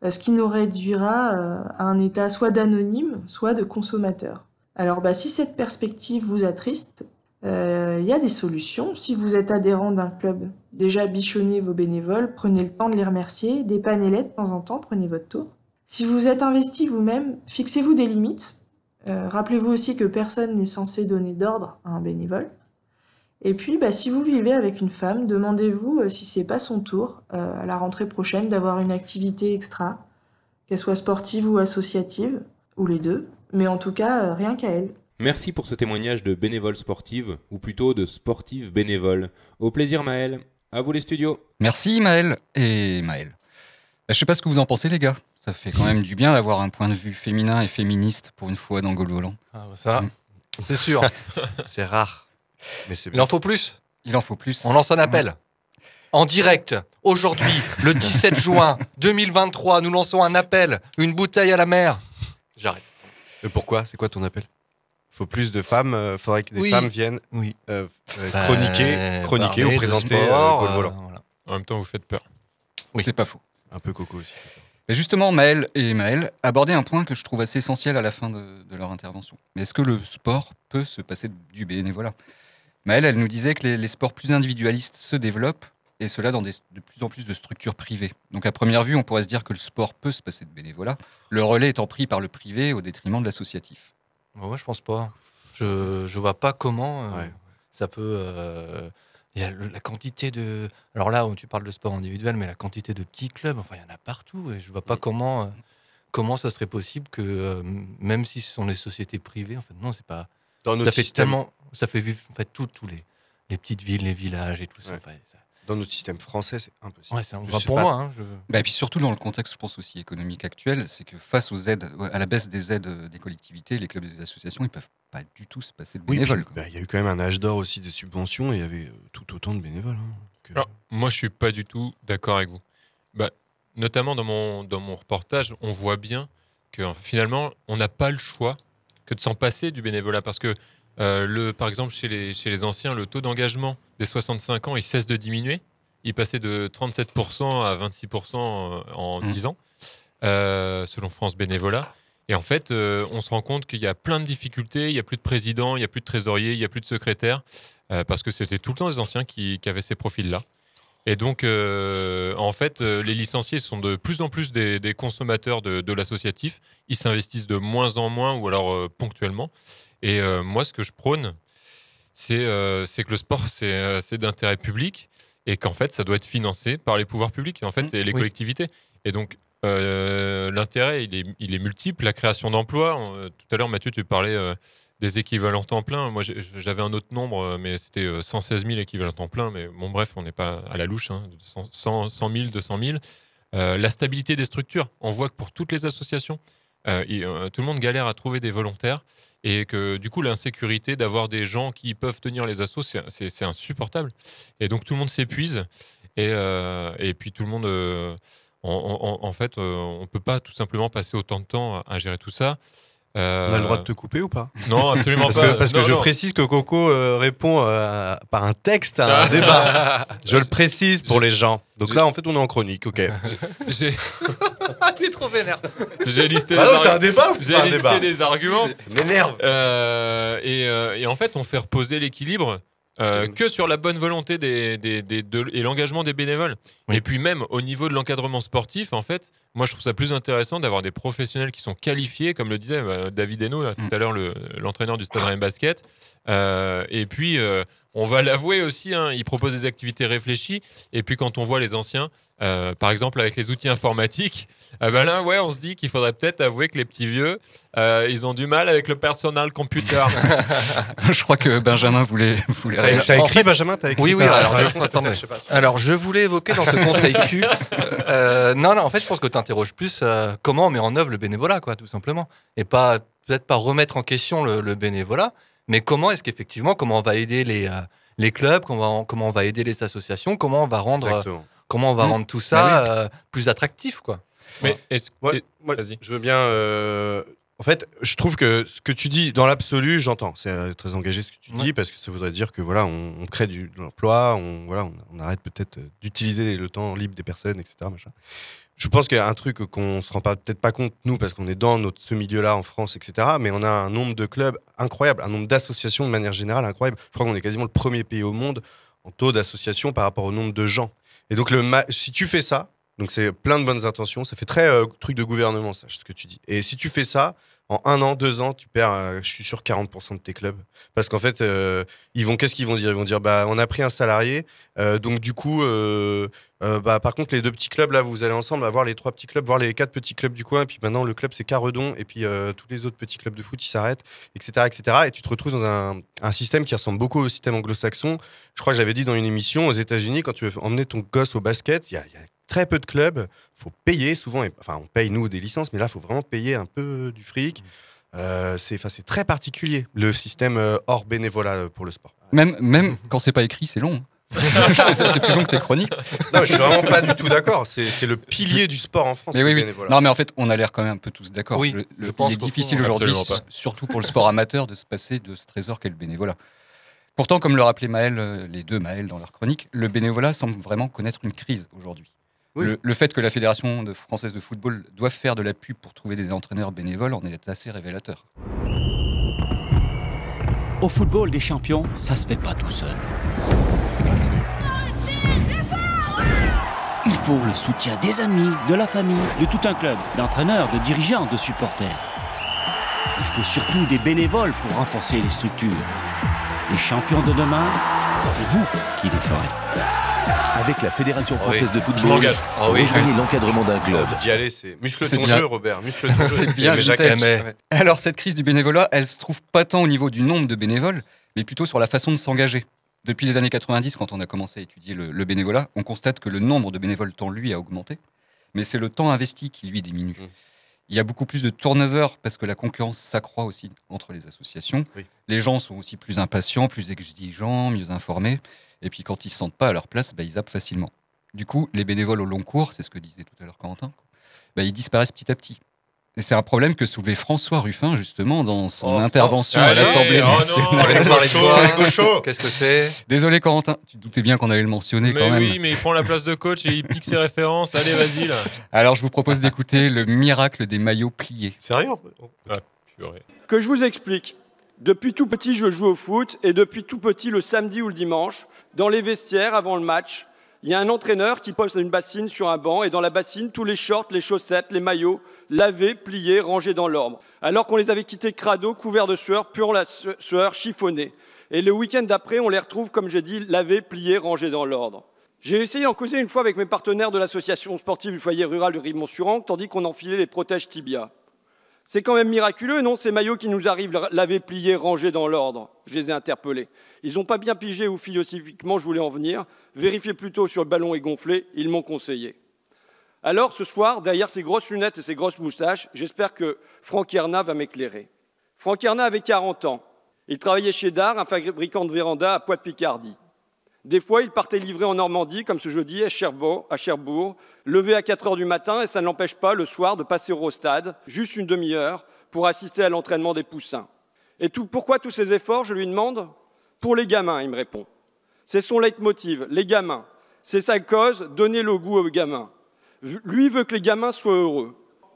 euh, ce qui nous réduira euh, à un état soit d'anonyme, soit de consommateur. Alors bah, si cette perspective vous attriste, euh, il y a des solutions. Si vous êtes adhérent d'un club, déjà bichonnez vos bénévoles, prenez le temps de les remercier, dépannez-les de temps en temps, prenez votre tour. Si vous êtes investi vous-même, fixez-vous des limites. Euh, Rappelez-vous aussi que personne n'est censé donner d'ordre à un bénévole. Et puis, bah, si vous vivez avec une femme, demandez-vous euh, si c'est pas son tour euh, à la rentrée prochaine d'avoir une activité extra, qu'elle soit sportive ou associative, ou les deux, mais en tout cas euh, rien qu'à elle. Merci pour ce témoignage de bénévole sportive, ou plutôt de sportive bénévole. Au plaisir Maël. À vous les studios. Merci Maël et Maël. Bah, Je sais pas ce que vous en pensez les gars. Ça fait quand même du bien d'avoir un point de vue féminin et féministe pour une fois dans Gaulle Volant. Ah, bah ça, c'est sûr. c'est rare. Mais c'est Il en faut plus. Il en faut plus. On lance un appel. En direct, aujourd'hui, le 17 juin 2023, nous lançons un appel. Une bouteille à la mer. J'arrête. Mais pourquoi? C'est quoi ton appel? Faut plus de femmes, euh, faudrait que des Oui. femmes viennent Oui. euh, euh, Bah, chroniquer, chroniquer ou présenter sport, euh, euh, Volant. voilà. En même temps, vous faites peur. Oui. C'est pas faux. Un peu coco aussi. Mais justement, Maël et Maël abordaient un point que je trouve assez essentiel à la fin de, de leur intervention. Mais est-ce que le sport peut se passer du bénévolat? Maël, elle nous disait que les, les sports plus individualistes se développent, et cela dans des, de plus en plus de structures privées. Donc à première vue, on pourrait se dire que le sport peut se passer de bénévolat, le relais étant pris par le privé au détriment de l'associatif. Bah ouais, je pense pas. Je, je vois pas comment euh, ça peut. euh, Il y a le- la quantité de. Alors là, où tu parles de sport individuel, mais la quantité de petits clubs, enfin, il y en a partout. Et je vois pas comment, euh, comment ça serait possible que, euh, même si ce sont des sociétés privées, en fait, non, c'est pas. Dans ça notre fait système- tellement. Ça fait vivre en fait, tout- tous les, les petites villes, les villages et tout ça. Ouais. Enfin, ça- Dans notre système français, c'est impossible. Ouais, c'est- pour pas. moi, hein, je- Bah, et puis surtout dans le contexte, je pense aussi économique actuel, c'est que face aux aides, à la baisse des aides des collectivités, les clubs et les associations, ils peuvent pas du tout se passer de bénévoles. bah, il y a eu quand même un âge d'or aussi des subventions et il y avait euh, tout autant de bénévoles. hein. euh, Alors, moi, je suis pas du tout d'accord avec vous. Bah, notamment dans mon, dans mon reportage, on voit bien que euh, finalement, on n'a pas le choix que de s'en passer du bénévolat. Parce que, euh, le, par exemple, chez les, chez les anciens, le taux d'engagement des 65 ans, il cesse de diminuer. Il passait de 37% à 26% en- en Mmh. 10 ans, euh, selon France Bénévolat. Et en fait, euh, on se rend compte qu'il y a plein de difficultés. Il n'y a plus de président, il n'y a plus de trésorier, il n'y a plus de secrétaire. euh, parce que c'était tout le temps les anciens qui, qui avaient ces profils-là. Et donc, euh, en fait, euh, les licenciés sont de plus en plus des, des consommateurs de, de l'associatif. Ils s'investissent de moins en moins ou alors euh, ponctuellement. Et euh, moi, ce que je prône, c'est euh, que le sport, c'est euh, c'est d'intérêt public et qu'en fait, ça doit être financé par les pouvoirs publics et en fait, et les oui. collectivités. Et donc, euh, l'intérêt, il est, il est multiple. La création d'emplois. Tout à l'heure, Mathieu, tu parlais euh, des équivalents temps plein. Moi, j'avais un autre nombre, mais c'était euh, 116 000 équivalents temps plein. Mais bon, bref, on n'est pas à la louche. hein. 100, 100 100 000, 200 000. Euh, la stabilité des structures. On voit que pour toutes les associations, tout le monde galère à trouver des volontaires et que du coup l'insécurité d'avoir des gens qui peuvent tenir les assos, c'est- insupportable. Et donc tout le monde s'épuise et, euh, puis tout le monde, euh, en, fait, euh, on peut pas tout simplement passer autant de temps à gérer tout ça. Euh, On a le droit de te couper ou pas? Non, absolument parce pas. Que, parce que Non, je précise que Coco euh, répond euh, par un texte à un débat. Je le précise pour les gens. Donc là, en fait, on est en chronique, ok. J'ai Il est trop vénère. J'ai listé, Ah non, c'est un débat ou c'est J'ai pas un listé débat des arguments. Ça m'énerve. Euh, et, euh, et en fait, on fait reposer l'équilibre euh, que sur la bonne volonté des, des- des- de- et l'engagement des bénévoles. Et puis même au niveau de l'encadrement sportif, en fait, moi je trouve ça plus intéressant d'avoir des professionnels qui sont qualifiés, comme le disait euh, David Hainaut là, tout à l'heure, le- l'entraîneur du Stade Rennais Basket. Euh, et puis, euh, on va l'avouer aussi, hein, il propose des activités réfléchies. Et puis quand on voit les anciens, euh, par exemple avec les outils informatiques, ah ben là, ouais, on se dit qu'il faudrait peut-être avouer que les petits vieux, euh, ils ont du mal avec le personal computer. je crois que Benjamin voulait, voulait T'as- t'as En écrit, fait- Benjamin T'as écrit Oui, oui, alors, je, attendez. alors voulais évoquer dans ce conseil Q. euh, non, non, en fait, je pense que tu interroges plus euh, comment on met en œuvre le bénévolat, quoi, tout simplement. Et pas peut-être pas remettre en question le, le bénévolat, mais comment est-ce qu'effectivement, comment on va aider les, euh, les clubs, comment on, comment on va aider les associations, comment on va rendre, euh, Exactement. Comment on va Mmh. rendre tout ça Bah oui. euh, plus attractif, quoi. Mais est-ce Ouais, moi, je veux bien. euh, En fait, je trouve que ce que tu dis, dans l'absolu, j'entends. C'est euh, très engagé ce que tu dis parce que ça voudrait dire que voilà, on, on crée du, de l'emploi, on voilà, on, on arrête peut-être d'utiliser le temps libre des personnes, etc. machin. Je pense qu'il y a un truc qu'on se rend pas peut-être pas compte nous parce qu'on est dans notre ce milieu-là en France, etc. Mais on a un nombre de clubs incroyable, un nombre d'associations de manière générale incroyable. Je crois qu'on est quasiment le premier pays au monde en taux d'association par rapport au nombre de gens. Et donc le si tu fais ça, donc c'est plein de bonnes intentions, ça fait très euh, truc de gouvernement ça, ce que tu dis. Et si tu fais ça, en un an, deux ans, tu perds, euh, je suis sûr, 40% de tes clubs. Parce qu'en fait, euh, ils vont, qu'est-ce qu'ils vont dire? Ils vont dire, bah, on a pris un salarié, euh, donc du coup, bah, par contre, les deux petits clubs, là, vous allez ensemble avoir les trois petits clubs, voir les quatre petits clubs du coin, et puis maintenant, le club, c'est Caredon, et puis tous les autres petits clubs de foot, ils s'arrêtent, etc., etc. Et tu te retrouves dans un, système qui ressemble beaucoup au système anglo-saxon. Je crois que j'avais dit dans une émission, aux États-Unis, quand tu veux emmener ton gosse au basket, il y a très peu de clubs, faut payer souvent, et- enfin, on paye nous des licences, mais là, il faut vraiment payer un peu du fric. Euh, c'est très particulier, le système euh, hors bénévolat euh, pour le sport. Même, même quand c'est pas écrit, c'est long. C'est plus long que tes chroniques. Non, mais je suis vraiment pas du tout d'accord. C'est le pilier du sport en France. Mais le oui, oui. Non, mais en fait, on a l'air quand même un peu tous d'accord. Oui, Le- le- il est difficile aujourd'hui, surtout pour le sport amateur, de se passer de ce trésor qu'est le bénévolat. Pourtant, comme le rappelait Maël, les deux Maël dans leur chronique, le bénévolat semble vraiment connaître une crise aujourd'hui. Oui. Le, le fait que la Fédération de française de football doive faire de la pub pour trouver des entraîneurs bénévoles en est assez révélateur. Au football des champions, ça se fait pas tout seul. Il faut le soutien des amis, de la famille, de tout un club, d'entraîneurs, de dirigeants, de supporters. Il faut surtout des bénévoles pour renforcer les structures. Les champions de demain, c'est vous qui les ferez. Avec la Fédération française oui. de football, Je m'engage. Ah oui. rejoignez l'encadrement d'un club. D'y aller, c'est muscle ton bien. jeu, Robert. Muscle ton jeu. C'est bien, Mais Alors, cette crise du bénévolat, elle se trouve pas tant au niveau du nombre de bénévoles, mais plutôt sur la façon de s'engager. Depuis les années 90, quand on a commencé à étudier le, le bénévolat, on constate que le nombre de bénévoles tend, lui, à augmenter, mais c'est le temps investi qui, lui, diminue. Mm. Il y a beaucoup plus de turnover parce que la concurrence s'accroît aussi entre les associations. Les gens sont aussi plus impatients, plus exigeants, mieux informés. Et puis quand ils se sentent pas à leur place, bah, ils zappent facilement. Du coup, les bénévoles au long cours, c'est ce que disait tout à l'heure Corentin, bah, ils disparaissent petit à petit. Et c'est un problème que soulevait François Ruffin justement dans son intervention à l'Assemblée oh non, nationale. gauchos, Qu'est-ce que c'est? Désolé Corentin, tu te doutais bien qu'on allait le mentionner Mais quand même. oui, mais il prend la place de coach et il pique ses références. Allez, vas-y là. Alors je vous propose d'écouter le miracle des maillots pliés. Sérieux? Ah, purée. Que je vous explique. Depuis tout petit, je joue au foot et depuis tout petit, le samedi ou le dimanche, dans les vestiaires avant le match, il y a un entraîneur qui pose une bassine sur un banc et dans la bassine, tous les shorts, les chaussettes, les maillots, lavés, pliés, rangés dans l'ordre. Alors qu'on les avait quittés crado, couverts de sueur, pure la su- sueur, chiffonnés. Et le week-end d'après, on les retrouve, comme j'ai dit, lavés, pliés, rangés dans l'ordre. J'ai essayé d'en causer une fois avec mes partenaires de l'association sportive du foyer rural de Ribemont-sur-Angle, tandis qu'on enfilait les protèges tibia. C'est quand même miraculeux, non, ces maillots qui nous arrivent lavés, pliés, rangés dans l'ordre Je les ai interpellés. Ils n'ont pas bien pigé où philosophiquement je voulais en venir. Vérifiez plutôt sur le ballon est gonflé, ils m'ont conseillé. Alors, ce soir, derrière ses grosses lunettes et ses grosses moustaches, j'espère que Franck Erna va m'éclairer. Franck Erna avait 40 ans. Il travaillait chez Dar, un fabricant de véranda à Poix-de-Picardie. Des fois, il partait livrer en Normandie, comme ce jeudi, à Cherbourg, à levé à 4 heures du matin, et ça ne l'empêche pas, le soir, de passer au stade, juste une demi-heure, pour assister à l'entraînement des poussins. Et pourquoi tous ces efforts, je lui demande? Pour les gamins, il me répond. C'est son leitmotiv, les gamins. C'est sa cause, donner le goût aux gamins. Lui veut que les gamins soient heureux.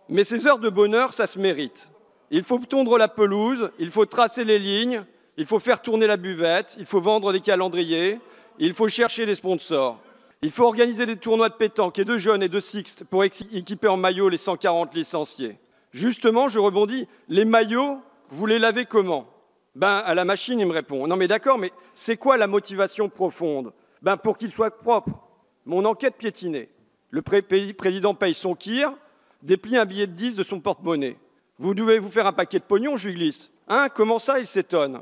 Mais ces heures de bonheur, ça se mérite. Il faut tondre la pelouse, il faut tracer les lignes, il faut faire tourner la buvette, il faut vendre des calendriers, il faut chercher des sponsors. Il faut organiser des tournois de pétanque et de jeunes et de sixte pour équiper en maillot les 140 licenciés. Justement, je rebondis, les maillots, vous les lavez comment? Ben, à la machine, il me répond. Non mais d'accord, mais c'est quoi la motivation profonde? Ben, pour qu'ils soient propres. Mon enquête piétinée. Le président paye son kir, déplie un billet de 10 de son porte-monnaie. Vous devez vous faire un paquet de pognon, je glisse. Hein Comment ça Il s'étonne?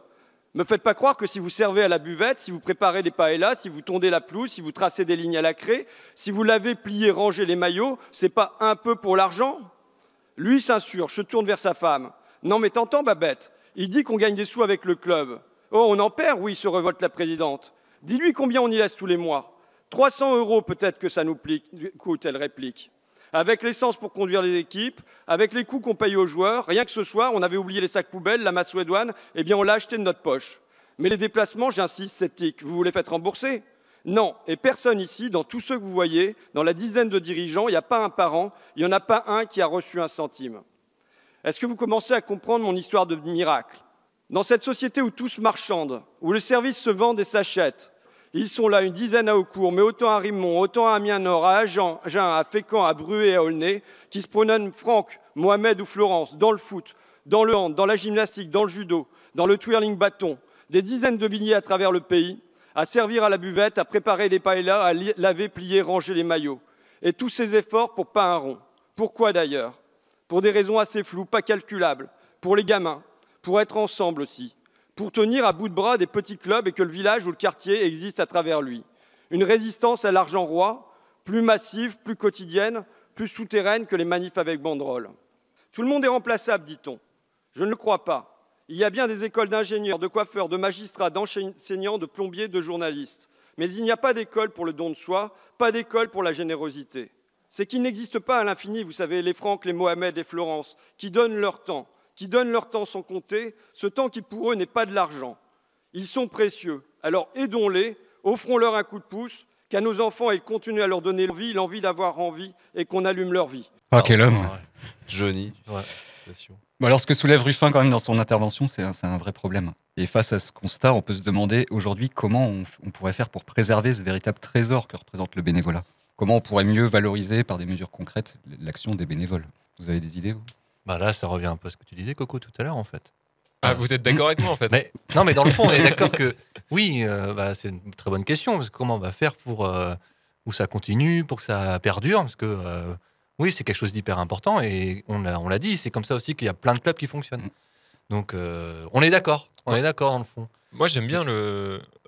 Me faites pas croire que si vous servez à la buvette, si vous préparez des paellas, si vous tondez la pelouse, si vous tracez des lignes à la craie, si vous lavez, pliez, rangez les maillots, c'est pas un peu pour l'argent? Lui s'insurge, se tourne vers sa femme. Non mais t'entends, Babette? Il dit qu'on gagne des sous avec le club. Oh, on en perd Oui, se révolte la présidente. Dis-lui combien on y laisse tous les mois. 300 euros peut-être que ça nous coûte, elle réplique. Avec l'essence pour conduire les équipes, avec les coûts qu'on paye aux joueurs, rien que ce soir, on avait oublié les sacs poubelles, la macédoine, eh bien on l'a acheté de notre poche. Mais les déplacements, j'insiste, sceptique, vous vous les faites rembourser? Non, et personne ici, dans tous ceux que vous voyez, dans la dizaine de dirigeants, il n'y a pas un parent, il n'y en a pas un qui a reçu un centime. Est-ce que vous commencez à comprendre mon histoire de miracle? Dans cette société où tous marchandent, où les services se vendent et s'achètent, ils sont là, une dizaine à Aucourt, mais autant à Rimont, autant à Amiens-Nord, à Agen, à Fécamp, à Bruay à Aulnay, qui se prononcent Franck, Mohamed ou Florence, dans le foot, dans le hand, dans la gymnastique, dans le judo, dans le twirling bâton, des dizaines de billets à travers le pays, à servir à la buvette, à préparer les paellas, à laver, plier, ranger les maillots. Et tous ces efforts pour pas un rond. Pourquoi d'ailleurs? Pour des raisons assez floues, pas calculables. Pour les gamins, pour être ensemble aussi pour tenir à bout de bras des petits clubs et que le village ou le quartier existe à travers lui. Une résistance à l'argent roi, plus massive, plus quotidienne, plus souterraine que les manifs avec banderole. Tout le monde est remplaçable, dit-on. Je ne le crois pas. Il y a bien des écoles d'ingénieurs, de coiffeurs, de magistrats, d'enseignants, de plombiers, de journalistes. Mais il n'y a pas d'école pour le don de soi, pas d'école pour la générosité. C'est qu'il n'existe pas à l'infini, vous savez, les Franck, les Mohamed et Florence, qui donnent leur temps, qui donnent leur temps sans compter, ce temps qui pour eux n'est pas de l'argent. Ils sont précieux, alors aidons-les, offrons-leur un coup de pouce, qu'à nos enfants, ils continuent à leur donner l'envie, l'envie d'avoir envie, et qu'on allume leur vie. Oh, quel homme Johnny. Bon, alors, ce que soulève Ruffin quand même dans son intervention, c'est un, c'est un vrai problème. Et face à ce constat, on peut se demander aujourd'hui comment on, on pourrait faire pour préserver ce véritable trésor que représente le bénévolat. Comment on pourrait mieux valoriser par des mesures concrètes l'action des bénévoles. Vous avez des idées vous? Bah là, ça revient un peu à ce que tu disais, Coco, tout à l'heure, en fait. Ah, vous êtes d'accord avec moi, en fait mais, Non, mais dans le fond, on est d'accord que oui, euh, bah, c'est une très bonne question. Parce que comment on va faire pour euh, où ça continue, pour que ça perdure Parce que euh, oui, c'est quelque chose d'hyper important et on l'a, on dit, c'est comme ça aussi qu'il y a plein de clubs qui fonctionnent. Donc, euh, on est d'accord. On est d'accord dans le fond. Moi, j'aime bien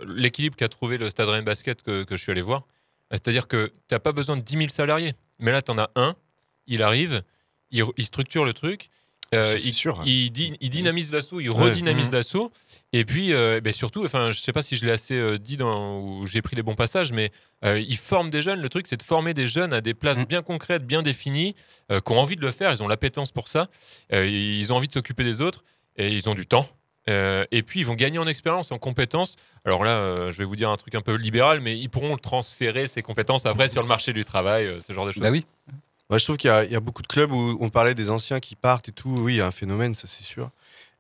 l'équilibre qu'a trouvé le Stade Rennes Basket que, que je suis allé voir. C'est-à-dire que tu n'as pas besoin de 10 000 salariés. Mais là, tu en as un, il arrive, il, il structure le truc. euh, il, sûr, hein. il, dy- il dynamise l'assaut, il redynamise Mhm. l'assaut. Et puis, euh, ben surtout, enfin, je sais pas si je l'ai assez euh, dit dans, ou j'ai pris les bons passages, mais euh, il forme des jeunes. Le truc, c'est de former des jeunes à des places bien concrètes, bien définies, euh, qui ont envie de le faire. Ils ont l'appétence pour ça. Euh, ils ont envie de s'occuper des autres et ils ont du temps. Euh, et puis, ils vont gagner en expérience, en compétences. Alors là, euh, je vais vous dire un truc un peu libéral, mais ils pourront transférer ces compétences après sur le marché du travail, euh, ce genre de choses. Bah oui. Je trouve qu'il y, a- il y a beaucoup de clubs où on parlait des anciens qui partent et tout. Oui, il y a un phénomène, ça c'est sûr.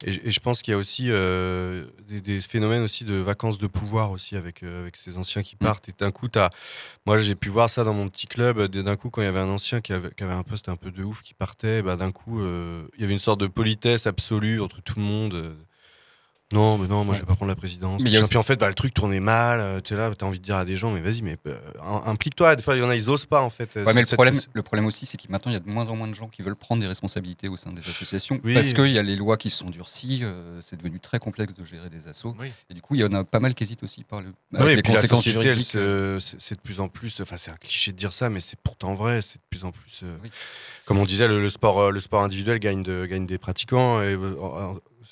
Et, je- et je pense qu'il y a aussi euh, des, des phénomènes aussi de vacances de pouvoir aussi avec, euh, avec ces anciens qui partent. Et d'un coup, t'as- moi j'ai pu voir ça dans mon petit club. D'un coup, quand il y avait un ancien qui avait, qui avait un poste un peu de ouf qui partait, bah, d'un coup, euh, il y avait une sorte de politesse absolue entre tout le monde. Non, mais non, moi je vais pas prendre la présidence. Mais aussi- Puis en fait, bah, le truc tournait mal. euh, Tu es là, tu as envie de dire à des gens, mais vas-y, mais euh, implique-toi. Des fois, il y en a, ils osent pas en fait. euh, Ouais, mais le cette- problème, le problème aussi, c'est qu'il maintenant il y a de moins en moins de gens qui veulent prendre des responsabilités au sein des associations Oui. parce qu'il y a les lois qui se sont durcies. euh, c'est devenu très complexe de gérer des assos. Et du coup, il y en a pas mal qui hésitent aussi par le. Ah oui, avec et les puis la conséquences société, juridiques. c'est de plus en plus. Enfin, c'est un cliché de dire ça, mais c'est pourtant vrai. C'est de plus en plus. euh, Comme on disait, le, le sport, le sport individuel gagne, de- gagne des pratiquants et,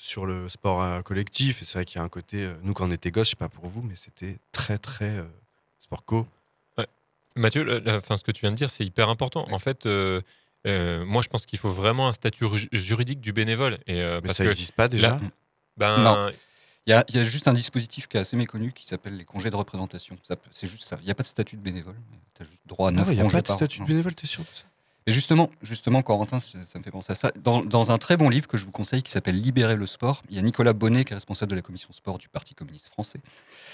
sur le sport euh, collectif. Et c'est vrai qu'il y a un côté. euh, nous, quand on était gosses, je sais pas pour vous, mais c'était très, très euh, sport co. Ouais. Mathieu, la- la- enfin, ce que tu viens de dire, c'est hyper important. En fait, euh, euh, moi, je pense qu'il faut vraiment un statut ju- juridique du bénévole. Et, euh, Mais parce ça que existe pas déjà? Là- ben, Non. Il y, a, il y a juste un dispositif qui est assez méconnu qui s'appelle les congés de représentation. C'est juste ça. Il n'y a pas de statut de bénévole. Tu as juste droit à Ah 9 ouais, il y a pas de an. statut de Non. bénévole, t'es sûr de ça? Et justement, justement, Corentin, ça, me fait penser à ça. Dans, dans un très bon livre que je vous conseille qui s'appelle Libérer le sport, il y a Nicolas Bonnet qui est responsable de la commission sport du Parti communiste français.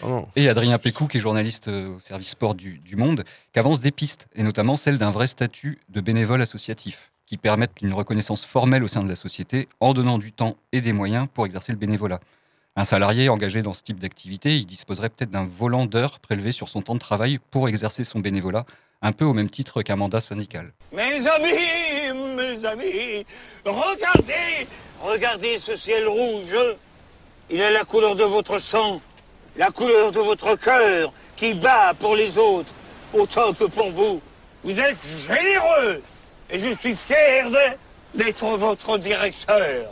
Oh. Et Adrien Pécou, qui est journaliste euh, au service sport du, du Monde, qui avance des pistes, et notamment celle d'un vrai statut de bénévole associatif, qui permettent une reconnaissance formelle au sein de la société en donnant du temps et des moyens pour exercer le bénévolat. Un salarié engagé dans ce type d'activité, il disposerait peut-être d'un volant d'heures prélevé sur son temps de travail pour exercer son bénévolat, un peu au même titre qu'un mandat syndical. Mes amis, mes amis, regardez, regardez ce ciel rouge. Il est la couleur de votre sang, la couleur de votre cœur qui bat pour les autres autant que pour vous. Vous êtes généreux et je suis fier d'être votre directeur.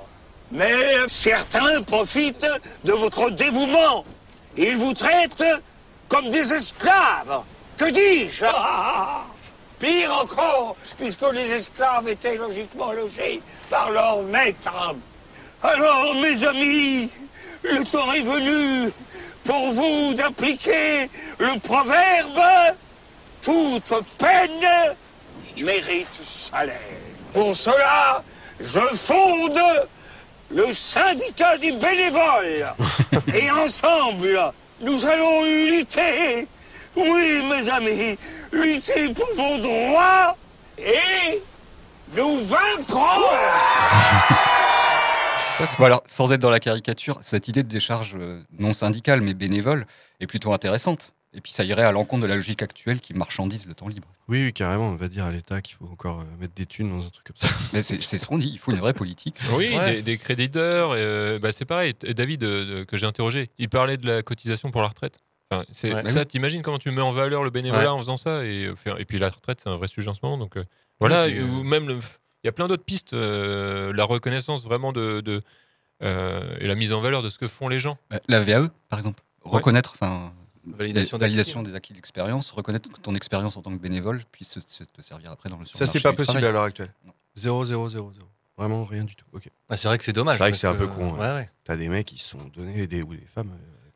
Mais certains profitent de votre dévouement. Ils vous traitent comme des esclaves. Que dis-je? Ah, Pire encore, puisque les esclaves étaient logiquement logés par leur maître. Alors, mes amis, le temps est venu pour vous d'appliquer le proverbe toute peine mérite salaire. Pour cela, je fonde le syndicat des bénévoles. Et ensemble, nous allons lutter, oui mes amis, lutter pour vos droits et nous vaincrons. Bon, alors, sans être dans la caricature, cette idée de décharge euh, non syndicale mais bénévole est plutôt intéressante. Et puis ça irait à l'encontre de la logique actuelle qui marchandise le temps libre. Oui, oui, carrément. On va dire à l'État qu'il faut encore euh, mettre des thunes dans un truc comme ça. Mais c'est c'est ce qu'on dit, il faut une vraie politique. Oui, Ouais. des, d'heures. euh, bah, c'est pareil. David, euh, que j'ai interrogé, il parlait de la cotisation pour la retraite. Enfin, c'est Ouais. ça, t'imagines comment tu mets en valeur le bénévolat Ouais. en faisant ça et, euh, et puis la retraite, c'est un vrai sujet en ce moment. Donc euh, voilà, Ouais, puis, euh, ou même le- il y a plein d'autres pistes. euh, la reconnaissance vraiment de, de, euh, et la mise en valeur de ce que font les gens. Bah, La VAE, par exemple. Reconnaître, enfin. Validation des- validation des acquis d'expérience, reconnaître que ton expérience en tant que bénévole puisse se- se- te servir après dans le Ça, c'est pas possible travail. à l'heure actuelle. 0, 0, 0, 0. Vraiment rien du tout. Ok. Ah, c'est vrai que c'est dommage, C'est vrai que c'est un peu con. ouais, ouais. T'as des mecs qui se sont donnés, des, ou des femmes,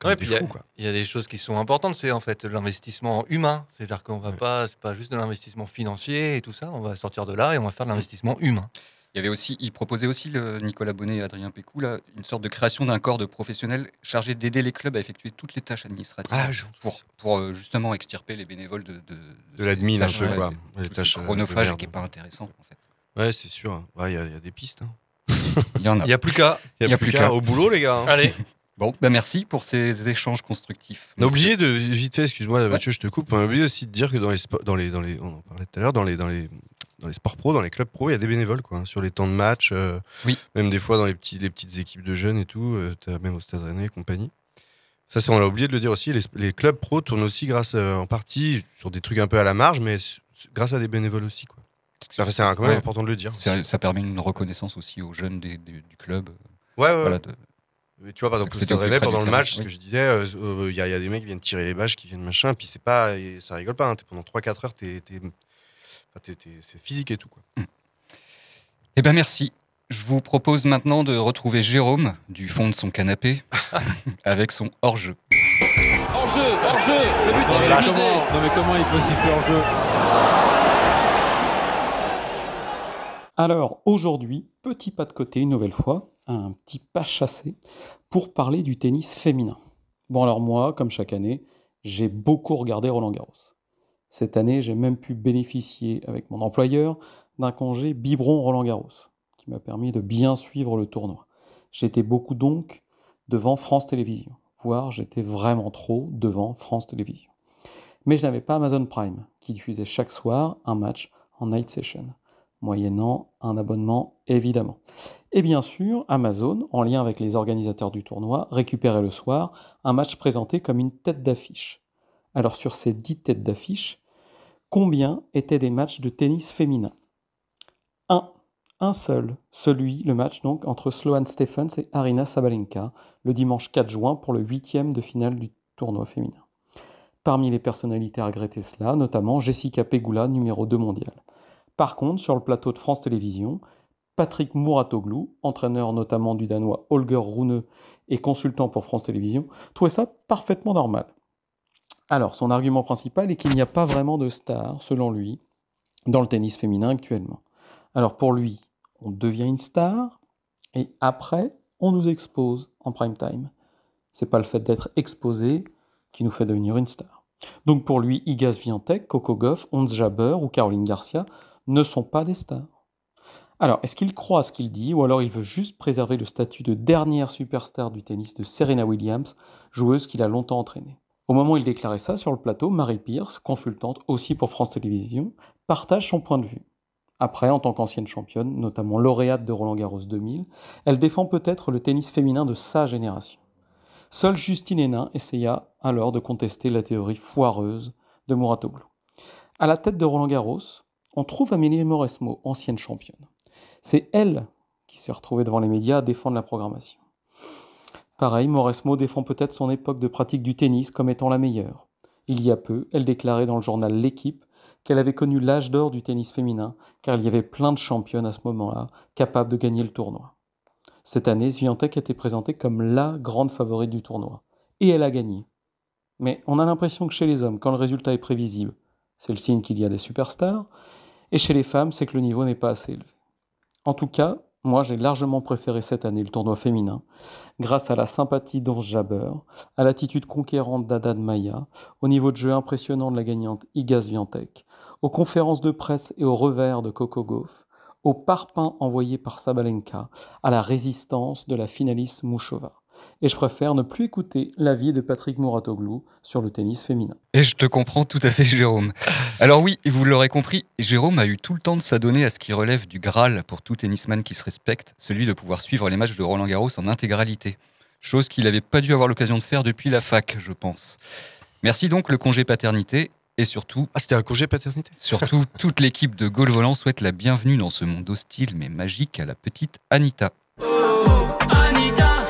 Ouais, puis il y a- il a des choses qui sont importantes, c'est en fait l'investissement humain. C'est-à-dire qu'on va pas, c'est pas juste de l'investissement financier et tout ça. On va sortir de là et on va faire de l'investissement humain. Il y avait aussi, il proposait aussi le Nicolas Bonnet et Adrien Pécou là, une sorte de création d'un corps de professionnels chargés d'aider les clubs à effectuer toutes les tâches administratives Ah, pour, pour euh, justement extirper les bénévoles de, de, De l'admin, un tâches, peu, ouais, quoi. de- Les tâches, euh, de chronophage qui est pas intéressant. En fait. Ouais, c'est sûr. hein. Ouais, Il y, a- il y a des pistes. hein. Il y en a. Il y a plus qu'à. Il y a plus qu'à. Au boulot, les gars. hein. Allez. Bon, bah merci pour ces échanges constructifs. On a oublié de vite fait, excuse-moi Mathieu, je te coupe. On a oublié aussi de dire que dans les dans les dans les on en parlait tout à l'heure dans les dans les dans les sports pro, dans les clubs pro, il y a des bénévoles quoi, hein, sur les temps de match. euh, Oui. Même des fois dans les petits les petites équipes de jeunes et tout, euh, même au Stade Rennais et compagnie. Ça, c'est- on a oublié de le dire aussi. Les, les clubs pro tournent aussi grâce euh, en partie sur des trucs un peu à la marge, mais grâce à des bénévoles aussi quoi. C'est quand même important de le dire. Ça, ça permet une reconnaissance aussi aux jeunes des- des- du club. Ouais, ouais. Voilà, de- Tu vois, par exemple, C'était pendant le match, ce oui. que je disais, euh, euh, il y, a- il y a des mecs qui viennent tirer les bâches, qui viennent machin, puis c'est pas, et ça rigole pas, hein, t'es- pendant 3-4 heures, t'es- c'est physique et tout. Quoi. Eh ben merci. Je vous propose maintenant de retrouver Jérôme du fond de son canapé avec son hors-jeu. Hors-jeu, hors-jeu, le but Non est mais, comment, non mais comment il peut siffler hors jeu Alors aujourd'hui, petit pas de côté une nouvelle fois, un petit pas chassé pour parler du tennis féminin. Bon alors moi, comme chaque année, j'ai beaucoup regardé Roland Garros. Cette année, j'ai même pu bénéficier avec mon employeur d'un congé biberon Roland Garros, qui m'a permis de bien suivre le tournoi. J'étais beaucoup donc devant France Télévisions, voire j'étais vraiment trop devant France Télévisions. Mais je n'avais pas Amazon Prime, qui diffusait chaque soir un match en night session moyennant un abonnement évidemment. Et bien sûr, Amazon, en lien avec les organisateurs du tournoi, récupérait le soir un match présenté comme une tête d'affiche. Alors sur ces dix têtes d'affiche, combien étaient des matchs de tennis féminin? Un, un seul, celui, le match donc entre Sloane Stephens et Arina Sabalenka, le dimanche 4 juin pour le huitième de finale du tournoi féminin. Parmi les personnalités à regretter cela, notamment Jessica Pegula, numéro 2 mondial. Par contre, sur le plateau de France Télévisions, Patrick Mouratoglou, entraîneur notamment du Danois Holger Rune et consultant pour France Télévisions, trouvait ça parfaitement normal. Alors, son argument principal est qu'il n'y a pas vraiment de star, selon lui, dans le tennis féminin actuellement. Alors pour lui, on devient une star et après, on nous expose en prime time. C'est pas le fait d'être exposé qui nous fait devenir une star. Donc pour lui, Iga Swiatek, Coco Gauff, Ons Jabeur ou Caroline Garcia ne sont pas des stars. Alors, est-ce qu'il croit à ce qu'il dit ou alors il veut juste préserver le statut de dernière superstar du tennis de Serena Williams, joueuse qu'il a longtemps entraînée? Au moment où il déclarait ça sur le plateau, Marie Pierce, consultante aussi pour France Télévisions, partage son point de vue. Après, en tant qu'ancienne championne, notamment lauréate de Roland Garros 2000, elle défend peut-être le tennis féminin de sa génération. Seule Justine Hénin essaya alors de contester la théorie foireuse de Mouratoglou. À la tête de Roland Garros, on trouve Amélie Mauresmo, ancienne championne. C'est elle qui s'est retrouvée devant les médias à défendre la programmation. Pareil, Mauresmo défend peut-être son époque de pratique du tennis comme étant la meilleure. Il y a peu, elle déclarait dans le journal L'équipe qu'elle avait connu l'âge d'or du tennis féminin, car il y avait plein de championnes à ce moment-là capables de gagner le tournoi. Cette année, Swiatek était présentée comme la grande favorite du tournoi. Et elle a gagné. Mais on a l'impression que chez les hommes, quand le résultat est prévisible, c'est le signe qu'il y a des superstars, et chez les femmes, c'est que le niveau n'est pas assez élevé. En tout cas, moi j'ai largement préféré cette année le tournoi féminin, grâce à la sympathie d'Ange Jabeur, à l'attitude conquérante d'Adad Maya, au niveau de jeu impressionnant de la gagnante Iga Swiatek, aux conférences de presse et aux revers de Coco Gauff, au parpaing envoyé par Sabalenka, à la résistance de la finaliste Mouchova. Et je préfère ne plus écouter l'avis de Patrick Mouratoglou sur le tennis féminin. Et je te comprends tout à fait, Jérôme. Alors oui, vous l'aurez compris, Jérôme a eu tout le temps de s'adonner à ce qui relève du Graal pour tout tennisman qui se respecte, celui de pouvoir suivre les matchs de Roland Garros en intégralité. Chose qu'il n'avait pas dû avoir l'occasion de faire depuis la fac, je pense. Merci donc le congé paternité et surtout... Ah, c'était un congé paternité? Surtout, toute l'équipe de Gaulle Volant souhaite la bienvenue dans ce monde hostile mais magique à la petite Anita. Oui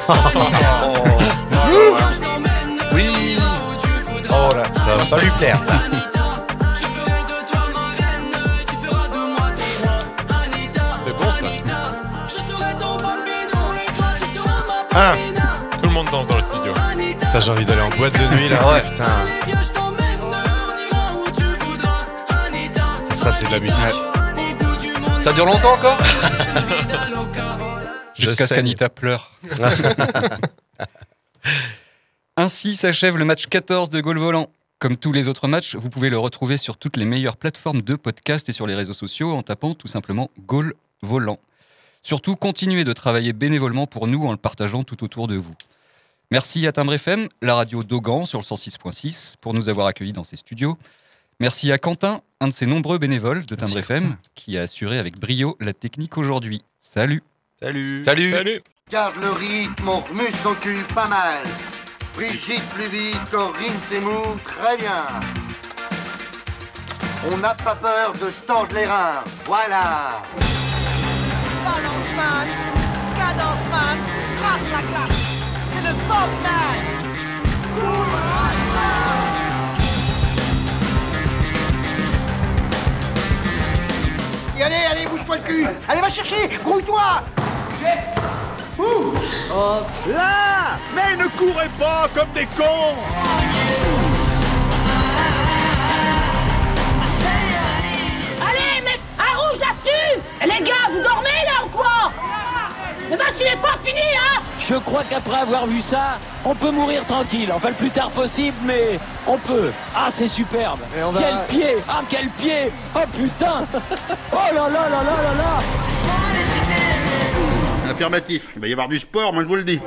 va pas lui plaire ça. C'est bon ça. Ah Tout le monde danse dans le studio. Putain, j'ai envie d'aller en boîte de nuit là. Ouais. Putain. Ça, c'est de la musique. Ça dure longtemps encore Jusqu'à ce qu'Anita pleure. Ainsi s'achève le match 14 de Gaulle Volant. Comme tous les autres matchs, vous pouvez le retrouver sur toutes les meilleures plateformes de podcast et sur les réseaux sociaux en tapant tout simplement Gaulle Volant. Surtout, continuez de travailler bénévolement pour nous en le partageant tout autour de vous. Merci à Timbre FM, la radio d'Ogan sur le 106.6, pour nous avoir accueillis dans ses studios. Merci à Quentin, un de ses nombreux bénévoles de Timbre FM, qui a assuré avec brio la technique aujourd'hui. Salut Salut Salut Salut Garde le rythme, on remue son cul pas mal. Brigitte plus vite, Corinne Seymour, très bien. On n'a pas peur de les reins. Voilà. Balance man, cadence man, trace la glace. C'est le Bob man. Et allez, allez, bouge-toi le cul. Allez, va chercher, grouille-toi. Ouh. Là. Mais ne courez pas comme des cons. Allez, mets un rouge là-dessus. Les gars, vous dormez là ou quoi? Le match il est pas fini, hein. Je crois qu'après avoir vu ça, on peut mourir tranquille. Enfin, le plus tard possible, mais on peut. Ah, c'est superbe. on va- Quel pied. Ah, quel pied. Oh putain. Oh là là là là là là Affirmatif. Il va y avoir du sport, moi je vous le dis.